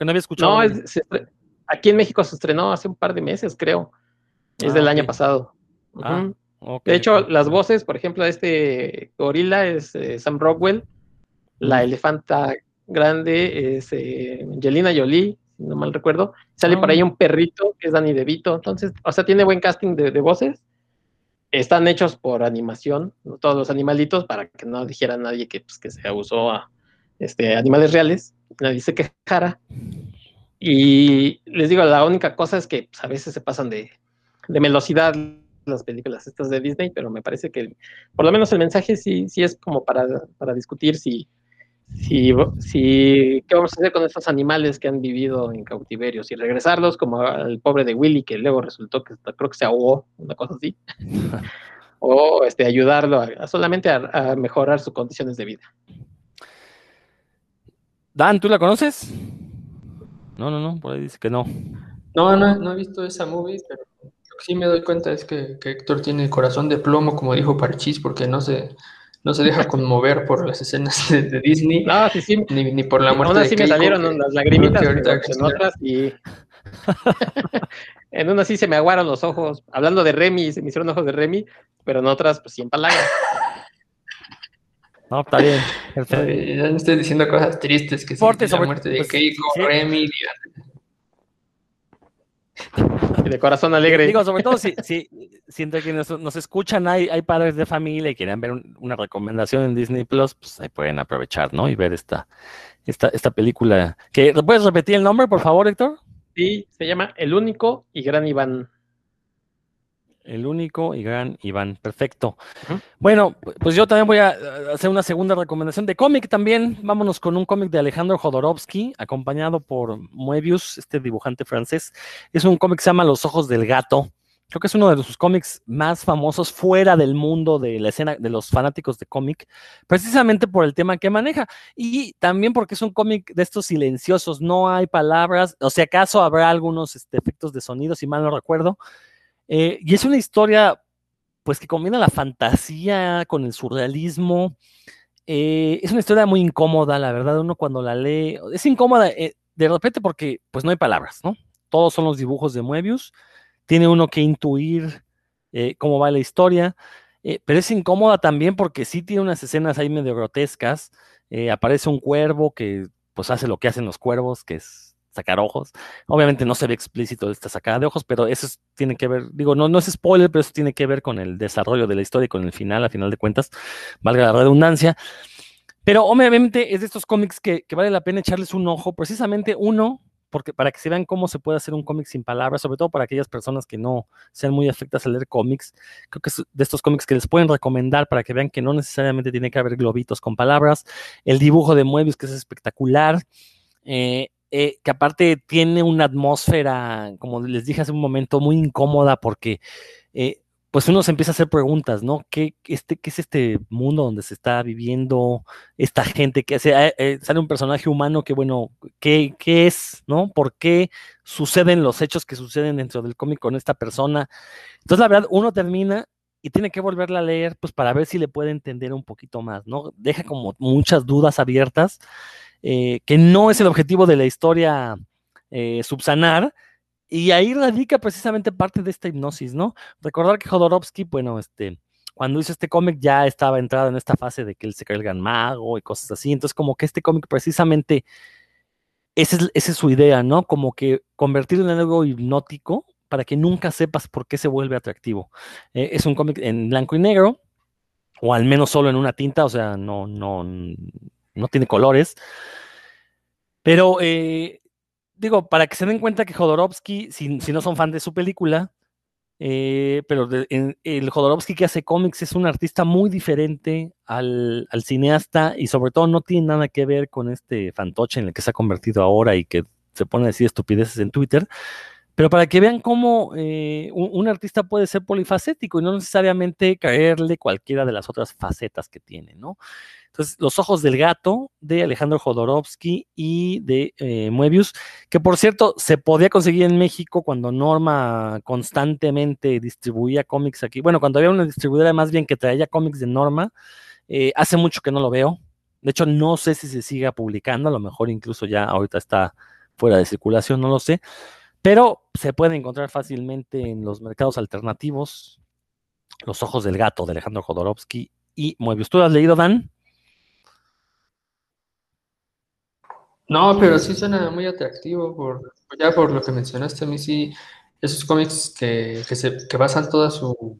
Que no había escuchado. No, aquí en México se estrenó hace un par de meses, creo. Es del ah, año pasado. Ah, de hecho, las voces, por ejemplo, de este gorila es eh, Sam Rockwell, la elefanta grande es eh, Angelina Jolie, no mal recuerdo. Sale por ahí ah. un perrito que es Danny DeVito. Entonces, o sea, tiene buen casting de, voces. Están hechos por animación, todos los animalitos, para que no dijera nadie que, pues, que se abusó a este, animales reales. Nadie se quejara. Y les digo, la única cosa es que pues, a veces se pasan de, de velocidad las películas estas de Disney, pero me parece que por lo menos el mensaje sí, sí es como para, para discutir si, si, si, ¿qué vamos a hacer con estos animales que han vivido en cautiverio? Si regresarlos como al pobre de Willy, que luego resultó que creo que se ahogó, una cosa así, o este, ayudarlo a, solamente a, mejorar sus condiciones de vida. Dan, ¿tú la conoces? No, no, no, por ahí dice que no. No, no, no he visto esa movie, pero lo que sí me doy cuenta es que, que Héctor tiene el corazón de plomo, como dijo Parchís, porque no se no se deja conmover por las escenas de, Disney. No, sí, sí. Ni, por la muerte de sí me salieron las lagrimitas, en otras y... en una sí se me aguaron los ojos. Hablando de Remy, se me hicieron ojos de Remy, pero en otras, pues, sin palabras. No, está bien. Ya no estoy diciendo cosas tristes que Forte, la muerte de pues, Keiko, Remy, de corazón alegre. Digo, sobre todo si, si siento que nos, escuchan, hay, hay padres de familia y quieren ver una recomendación en Disney Plus, pues ahí pueden aprovechar, ¿no? Y ver esta, esta, esta película. ¿Que, ¿Puedes repetir el nombre, por favor, Héctor? Sí, se llama El único y gran Iván. El único y gran Iván. Perfecto. Bueno, pues yo también voy a hacer una segunda recomendación de cómic también. Vámonos con un cómic de Alejandro Jodorowsky, acompañado por Moebius, este dibujante francés. Es un cómic que se llama Los Ojos del Gato. Creo que es uno de sus cómics más famosos fuera del mundo de la escena de los fanáticos de cómic, precisamente por el tema que maneja. Y también porque es un cómic de estos silenciosos, no hay palabras, o sea, acaso habrá algunos este, efectos de sonido, si mal no recuerdo, eh, y es una historia, pues, que combina la fantasía con el surrealismo. Eh, es una historia muy incómoda, la verdad, uno cuando la lee, es incómoda eh, de repente porque, pues, no hay palabras, ¿no? Todos son los dibujos de Moebius, tiene uno que intuir cómo va la historia, pero es incómoda también porque sí tiene unas escenas ahí medio grotescas, aparece un cuervo que, pues, hace lo que hacen los cuervos, que es sacar ojos. Obviamente no se ve explícito esta sacada de ojos, pero eso tiene que ver, digo, no, no es spoiler, pero eso tiene que ver con el desarrollo de la historia y con el final, a final de cuentas, valga la redundancia. Pero obviamente es de estos cómics que, vale la pena echarles un ojo, precisamente uno, porque para que se vean cómo se puede hacer un cómic sin palabras, sobre todo para aquellas personas que no sean muy afectas a leer cómics, creo que es de estos cómics que les pueden recomendar para que vean que no necesariamente tiene que haber globitos con palabras, el dibujo de Moebius que es espectacular, eh, eh, que aparte tiene una atmósfera, como les dije hace un momento, muy incómoda porque eh, pues uno se empieza a hacer preguntas, ¿no? ¿Qué, este, ¿Qué es este mundo donde se está viviendo esta gente? que eh, sale un personaje humano que, bueno, ¿qué, ¿qué, es, no? ¿Por qué suceden los hechos que suceden dentro del cómic con esta persona? Entonces, la verdad, uno termina y tiene que volverla a leer, pues para ver si le puede entender un poquito más, ¿no? Deja como muchas dudas abiertas eh, que no es el objetivo de la historia eh, subsanar, y ahí radica precisamente parte de esta hipnosis, ¿no? Recordar que Jodorowsky, bueno, este, cuando hizo este cómic ya estaba entrado en esta fase de que él se cree el gran mago y cosas así. Entonces, como que este cómic precisamente, esa es, su idea, ¿no? Como que convertirlo en algo hipnótico para que nunca sepas por qué se vuelve atractivo. Eh, es un cómic en blanco y negro, o al menos solo en una tinta, o sea, no, no, no tiene colores. Pero eh, digo, para que se den cuenta que Jodorowsky, si, no son fan de su película, eh, pero el Jodorowsky que hace cómics es un artista muy diferente al, cineasta y sobre todo no tiene nada que ver con este fantoche en el que se ha convertido ahora y que se pone a decir estupideces en Twitter. Pero para que vean cómo eh, un, artista puede ser polifacético y no necesariamente caerle cualquiera de las otras facetas que tiene, ¿no? Entonces, Los Ojos del Gato de Alejandro Jodorowsky y de eh, Moebius, que por cierto se podía conseguir en México cuando Norma constantemente distribuía cómics aquí. Bueno, cuando había una distribuidora más bien que traía cómics de Norma, eh, hace mucho que no lo veo. De hecho, no sé si se siga publicando, a lo mejor incluso ya ahorita está fuera de circulación, no lo sé. Pero se puede encontrar fácilmente en los mercados alternativos. Los Ojos del Gato de Alejandro Jodorowsky y Moebius. ¿Tú lo has leído, Dan? No, pero sí suena muy atractivo, por, ya por lo que mencionaste, a mí sí, esos cómics que, que, se, que basan toda su,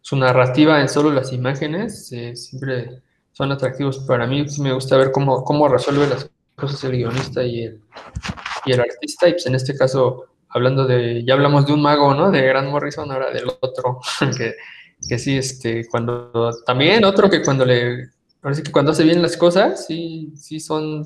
su, narrativa en solo las imágenes, eh, siempre son atractivos. Para mí me gusta ver cómo, cómo resuelve las cosas el guionista y el, y el artista, y pues en este caso, hablando de, ya hablamos de un mago, ¿no? De Grant Morrison, ahora del otro, que, que sí, este, cuando, también otro que cuando le, parece que cuando hace bien las cosas, sí, sí son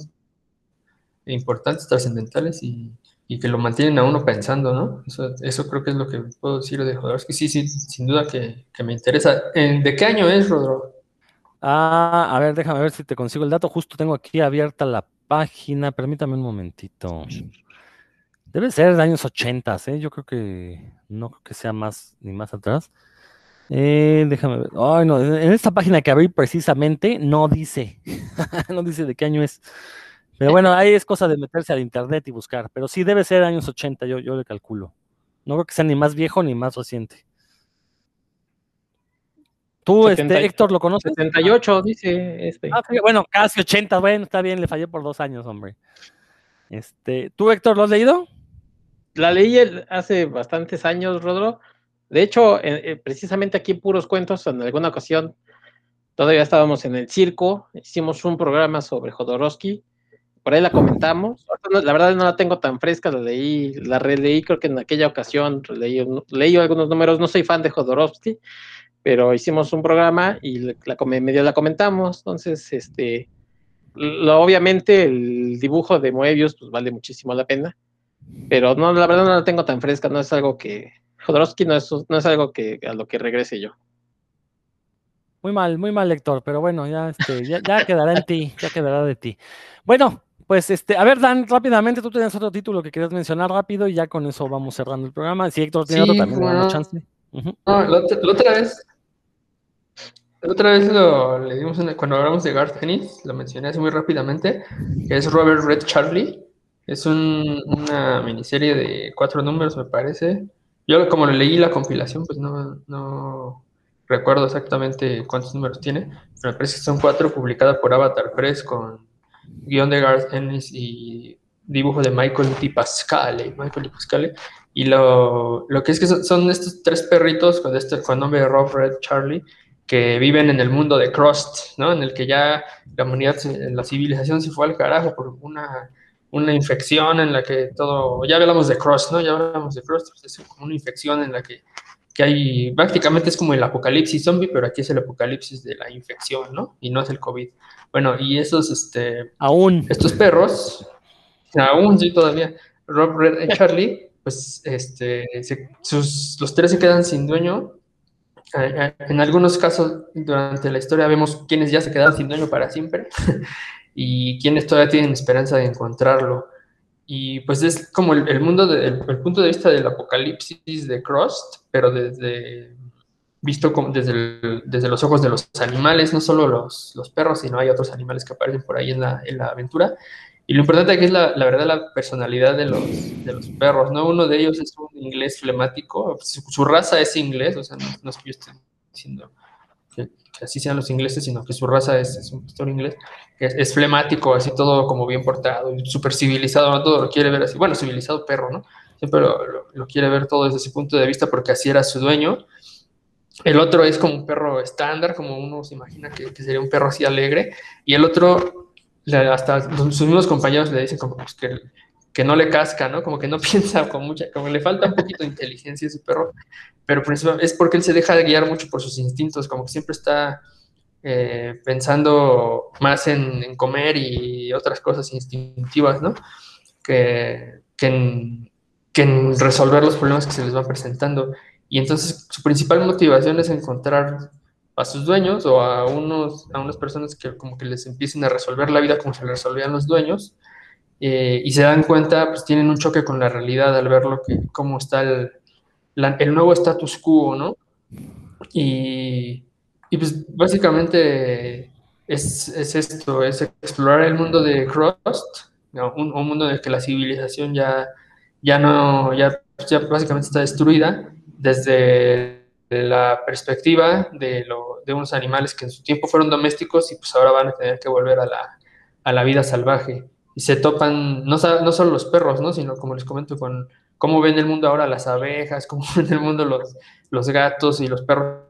importantes, trascendentales y, que lo mantienen a uno pensando, ¿no? Eso, creo que es lo que puedo decir de Jodorowsky. Sí, sí, sin duda que, me interesa. ¿De qué año es, Rodro? Ah, a ver, déjame ver si te consigo el dato. Justo tengo aquí abierta la página. Permítame un momentito. Debe ser de años 80, ¿eh? Yo creo que no creo que sea más ni más atrás. Eh, déjame ver. Ay, no, en esta página que abrí precisamente no dice. no dice de qué año es. Pero bueno, ahí es cosa de meterse al internet y buscar. Pero sí debe ser años 80, yo, yo le calculo. No creo que sea ni más viejo ni más reciente. ¿Tú, este, Héctor, lo conoces? 78, dice este. Ah, bueno, casi 80, bueno, está bien, le fallé por dos años, hombre. Este, ¿Tú, Héctor, lo has leído? La leí hace bastantes años, Rodro. De hecho, eh, precisamente aquí en Puros Cuentos, en alguna ocasión, todavía estábamos en el circo, hicimos un programa sobre Jodorowsky por ahí la comentamos. La verdad no la tengo tan fresca, la leí, la releí, creo que en aquella ocasión leí, leí algunos números, no soy fan de Jodorowsky, pero hicimos un programa y la, medio la comentamos, entonces, este, lo, obviamente el dibujo de Moebius pues vale muchísimo la pena, pero no, la verdad no la tengo tan fresca, no es algo que, Jodorowsky no es, no es algo que a lo que regrese yo. Muy mal, muy mal, lector, pero bueno, ya, este, ya, ya quedará en ti, ya quedará de ti. Bueno, pues este, a ver, Dan, rápidamente, tú tienes otro título que querías mencionar rápido y ya con eso vamos cerrando el programa. Si Héctor tiene otro, también bueno, chance. No, la, otra vez, la otra vez lo le dimos cuando hablamos de Garth Ennis, lo mencioné así muy rápidamente, que es Robert Red Charlie. Es una miniserie de cuatro números, me parece. Yo como le leí la compilación, pues no, no recuerdo exactamente cuántos números tiene, pero me parece que son cuatro, publicada por Avatar Press con guion de Garth Ennis y dibujo de Michael Di Pascale, Michael Di Pascale, y lo, lo que es que son, estos tres perritos con, este, con nombre de Rob Red Charlie, que viven en el mundo de Crust, ¿no? En el que ya la humanidad, la civilización se fue al carajo por una, una infección en la que todo, ya hablamos de Crust, ¿no? Ya hablamos de pues es como una infección en la que, que hay, prácticamente es como el apocalipsis zombie, pero aquí es el apocalipsis de la infección, ¿no? Y no es el COVID. Bueno, y esos, este... Aún. Estos perros, aún sí todavía, Rob, Red y Charlie, pues, este, sus, los tres se quedan sin dueño. En algunos casos, durante la historia, vemos quienes ya se quedan sin dueño para siempre y quienes todavía tienen esperanza de encontrarlo. Y pues es como el, mundo, el, punto de vista del apocalipsis de Crust, pero desde visto como desde, desde los ojos de los animales, no solo los, los, perros, sino hay otros animales que aparecen por ahí en la, en la aventura. Y lo importante aquí es la, la verdad la personalidad de los, de los perros, ¿no? Uno de ellos es un inglés flemático, su, raza es inglés, o sea, no, es que yo esté diciendo que, así sean los ingleses, sino que su raza es, un pastor inglés, que es, flemático, así todo como bien portado, súper civilizado. Todo lo quiere ver así, bueno, civilizado perro, ¿no? Siempre lo, quiere ver todo desde ese punto de vista porque así era su dueño. El otro es como un perro estándar, como uno se imagina que, que sería un perro así alegre, y el otro hasta sus mismos compañeros le dicen como pues, que, que, no le casca, ¿no? Como que no piensa con mucha, como le falta un poquito de inteligencia a ese perro, pero es porque él se deja guiar mucho por sus instintos, como que siempre está eh, pensando más en, comer y otras cosas instintivas, ¿no? Que, que, en, resolver los problemas que se les van presentando. Y entonces su principal motivación es encontrar a sus dueños o a, unos, a unas personas que como que les empiecen a resolver la vida como se le resolvían los dueños eh, y se dan cuenta, pues tienen un choque con la realidad al ver lo que, cómo está el, el nuevo status quo, ¿no? Y, y pues básicamente es, es, esto, es explorar el mundo de Crust, un, un, mundo en el que la civilización ya, ya no, ya, ya básicamente está destruida desde la perspectiva de, lo, de, unos animales que en su tiempo fueron domésticos y pues ahora van a tener que volver a la, a la vida salvaje. Y se topan, no, no, solo los perros, ¿no? sino como les comento, con cómo ven el mundo ahora las abejas, cómo ven el mundo los, los gatos y los perros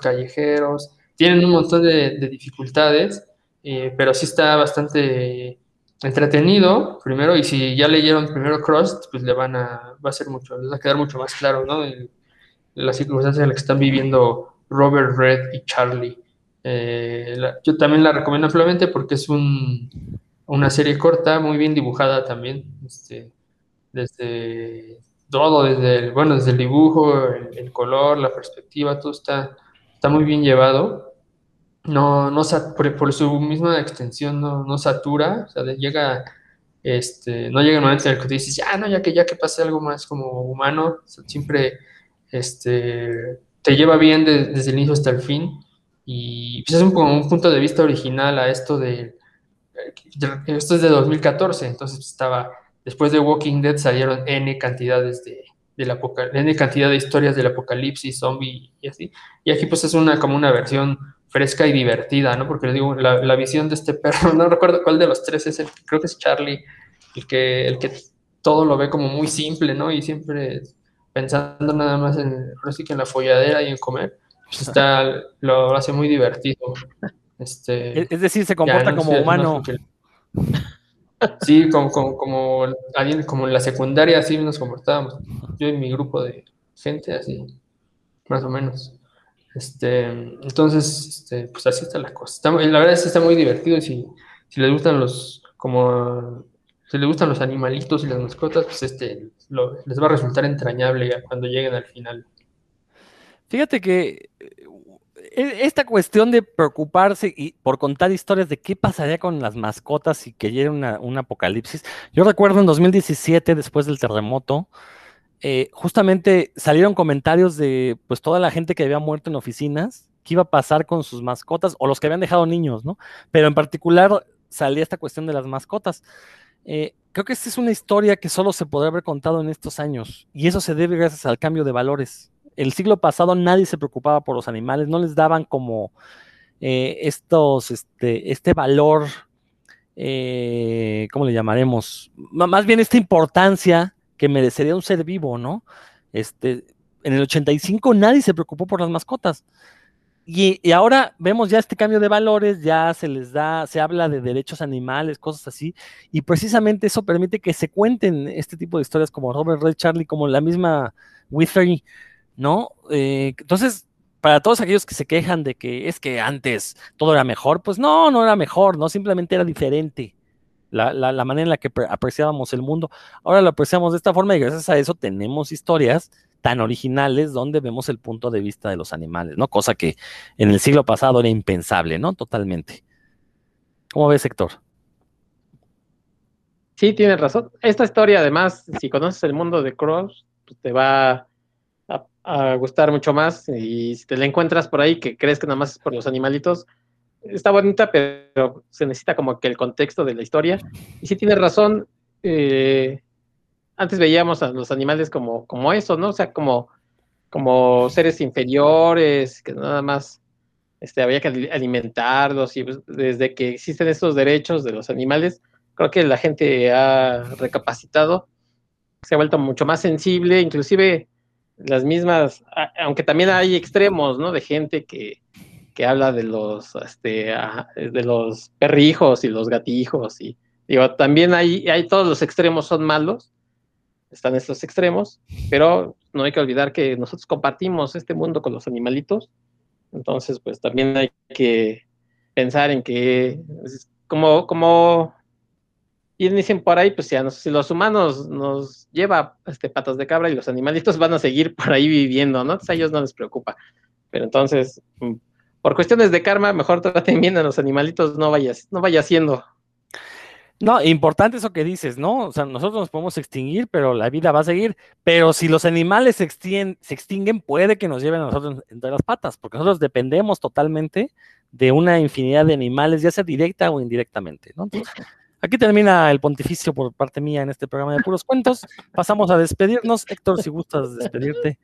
callejeros. Tienen un montón de, dificultades, eh, pero sí está bastante entretenido primero y si ya leyeron primero Crust, pues le van a, va a ser mucho, les va a quedar mucho más claro, ¿no? las circunstancias en las que están viviendo Robert, Red y Charlie. Eh, yo también la recomiendo ampliamente porque es un, una serie corta, muy bien dibujada también, este, desde todo, desde el, bueno, desde el dibujo, el, color, la perspectiva, todo está, está muy bien llevado. No, no por, su misma extensión no, no satura, o sea, llega, este, no llega un momento en el que te dices, ya, no, ya que ya que pase algo más como humano, siempre este, te lleva bien desde el inicio hasta el fin. Y pues es un, un, punto de vista original a esto de, Esto es de 2014, entonces estaba. Después de Walking Dead salieron N cantidades de, la N cantidad de historias del apocalipsis, zombie y así. Y aquí pues es una como una versión fresca y divertida, ¿no? Porque les digo, la, la, visión de este perro, no recuerdo cuál de los tres es el, creo que es Charlie, el que, el que todo lo ve como muy simple, ¿no? Y siempre pensando nada más en, en la folladera y en comer, pues está, lo hace muy divertido. Este, es decir, se comporta como humano. sí, como, como, como, alguien, como en la secundaria así nos comportábamos. Yo y mi grupo de gente así, más o menos. Este, entonces, este, pues así está la cosa. la verdad es que está muy divertido y si, si les gustan los, como si les gustan los animalitos y las mascotas, pues este les va a resultar entrañable cuando lleguen al final. Fíjate que esta cuestión de preocuparse y por contar historias de qué pasaría con las mascotas si que llegue un apocalipsis. Yo recuerdo en 2017, después del terremoto, eh, justamente salieron comentarios de pues toda la gente que había muerto en oficinas, qué iba a pasar con sus mascotas o los que habían dejado niños, ¿no? Pero en particular salía esta cuestión de las mascotas. Eh, creo que esta es una historia que solo se podría haber contado en estos años, y eso se debe gracias al cambio de valores. El siglo pasado nadie se preocupaba por los animales, no les daban como eh, estos, este, este valor, eh, ¿cómo le llamaremos? más bien esta importancia que merecería un ser vivo, ¿no? Este, en el 85 nadie se preocupó por las mascotas. Y, ahora vemos ya este cambio de valores, ya se les da, se habla de derechos animales, cosas así, y precisamente eso permite que se cuenten este tipo de historias como Robert Red Charlie, como la misma Withery, ¿no? Eh, entonces, para todos aquellos que se quejan de que es que antes todo era mejor, pues no, no era mejor, ¿no? Simplemente era diferente. La, la manera en la que apreciábamos el mundo. Ahora lo apreciamos de esta forma y gracias a eso tenemos historias tan originales donde vemos el punto de vista de los animales, ¿no? Cosa que en el siglo pasado era impensable, ¿no? Totalmente. ¿Cómo ves, Héctor? Sí, tienes razón. Esta historia, además, si conoces el mundo de Cross, pues te va a, gustar mucho más. Y si te la encuentras por ahí, que crees que nada más es por los animalitos, está bonita, pero se necesita como que el contexto de la historia. Y sí tiene razón, eh, antes veíamos a los animales como, como eso, ¿no? O sea, como, como seres inferiores, que nada más este, había que alimentarlos y pues, desde que existen estos derechos de los animales, creo que la gente ha recapacitado, se ha vuelto mucho más sensible, inclusive las mismas, aunque también hay extremos, ¿no? De gente que, que habla de los, este, de los perrijos y los gatijos y digo, también hay, hay todos los extremos son malos, están estos extremos, pero no hay que olvidar que nosotros compartimos este mundo con los animalitos, entonces pues también hay que pensar en que como, como y dicen por ahí, pues ya, si los humanos nos lleva este, patas de cabra y los animalitos van a seguir por ahí viviendo, ¿no? Entonces a ellos no les preocupa. Pero entonces, mm, por cuestiones de karma, mejor traten bien a los animalitos, no vaya, no vaya haciendo. No, importante eso que dices, ¿no? O sea, nosotros nos podemos extinguir, pero la vida va a seguir. Pero si los animales se, se extinguen puede que nos lleven a nosotros entre las patas, porque nosotros dependemos totalmente de una infinidad de animales, ya sea directa o indirectamente, ¿no? Aquí termina el pontificio por parte mía en este programa de puros cuentos. Pasamos a despedirnos. Héctor, si gustas despedirte.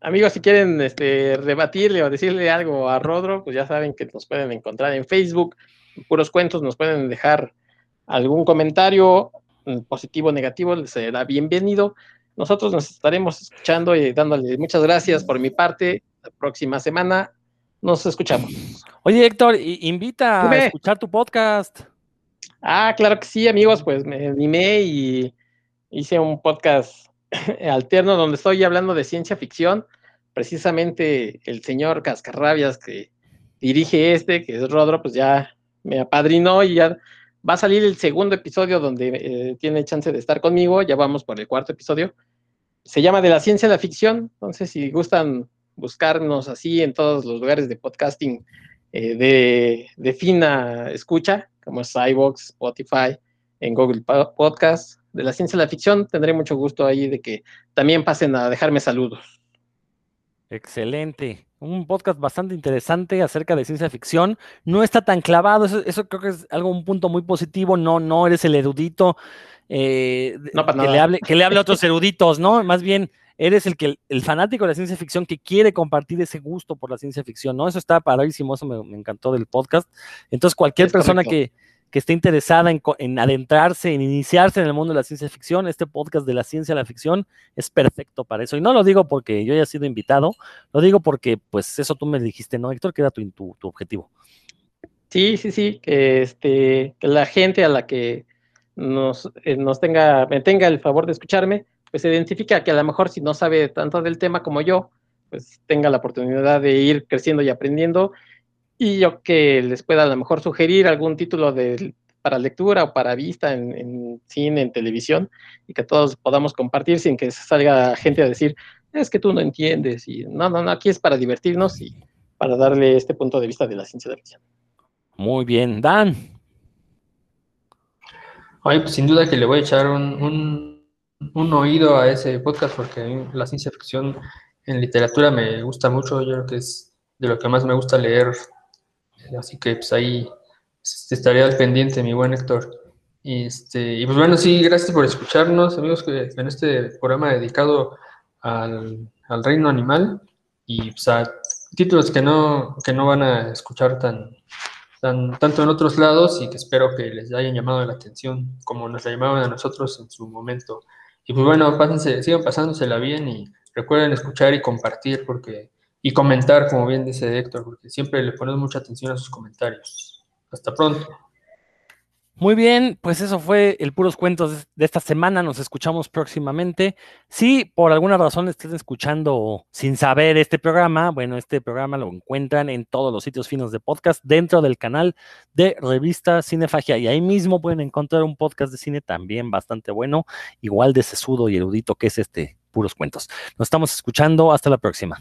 Amigos, si quieren este, rebatirle o decirle algo a Rodro, pues ya saben que nos pueden encontrar en Facebook, puros cuentos, nos pueden dejar algún comentario mm, positivo o negativo, les será bienvenido. Nosotros nos estaremos escuchando y dándole muchas gracias por mi parte. La próxima semana nos escuchamos. Oye, Héctor, invita a escuchar tu podcast. Ah, claro que sí, amigos, pues me animé y hice un podcast alterno donde estoy hablando de ciencia ficción. Precisamente el señor Cascarrabias que dirige este, que es Rodro, pues ya me apadrinó y ya va a salir el segundo episodio donde eh, tiene chance de estar conmigo. Ya vamos por el cuarto episodio. Se llama De la ciencia a la ficción. Entonces, si gustan buscarnos así en todos los lugares de podcasting eh, de, de, fina escucha, como es iVoox, Spotify, en Google Podcast, de la ciencia a la ficción, tendré mucho gusto ahí de que también pasen a dejarme saludos. Excelente. Un podcast bastante interesante acerca de ciencia ficción. No está tan clavado, eso, creo que es algo, un punto muy positivo. No, no eres el erudito eh, que, le hable, que le hable a otros eruditos, ¿no? Más bien eres el que el, fanático de la ciencia ficción que quiere compartir ese gusto por la ciencia ficción, ¿no? Eso está padrísimo, eso me, encantó del podcast. Entonces, cualquier persona que, que esté interesada en, adentrarse, en iniciarse en el mundo de la ciencia ficción, este podcast de la ciencia a la ficción es perfecto para eso. Y no lo digo porque yo haya sido invitado, lo digo porque, pues, eso tú me dijiste, ¿no, Héctor? Que era tu, tu, objetivo. Sí, sí, sí, que, este, que la gente a la que nos, eh, nos tenga, me tenga el favor de escucharme, pues se identifica que a lo mejor si no sabe tanto del tema como yo, pues tenga la oportunidad de ir creciendo y aprendiendo y yo que les pueda a lo mejor sugerir algún título de, para lectura o para vista en, cine, en televisión, y que todos podamos compartir sin que salga gente a decir, es que tú no entiendes, y no, no, no, aquí es para divertirnos y para darle este punto de vista de la ciencia de la ficción. Muy bien, Dan. Ay, pues sin duda que le voy a echar un, un oído a ese podcast porque la ciencia ficción en literatura me gusta mucho, yo creo que es de lo que más me gusta leer Así que pues ahí estaría al pendiente, mi buen Héctor. Y, este, y pues bueno, sí, gracias por escucharnos, amigos, en este programa dedicado al, reino animal y pues, a títulos que no, que no van a escuchar tan, tan, tanto en otros lados y que espero que les hayan llamado la atención como nos la llamaban a nosotros en su momento. Y pues bueno, pásense, sigan pasándosela bien y recuerden escuchar y compartir porque y comentar, como bien dice Héctor, porque siempre le ponemos mucha atención a sus comentarios. Hasta pronto. Muy bien, pues eso fue el puros cuentos de esta semana. Nos escuchamos próximamente. Si por alguna razón estén escuchando sin saber este programa, bueno, este programa lo encuentran en todos los sitios finos de podcast dentro del canal de revista Cinefagia. Y ahí mismo pueden encontrar un podcast de cine también bastante bueno, igual de sesudo y erudito que es este puros cuentos. Nos estamos escuchando. Hasta la próxima.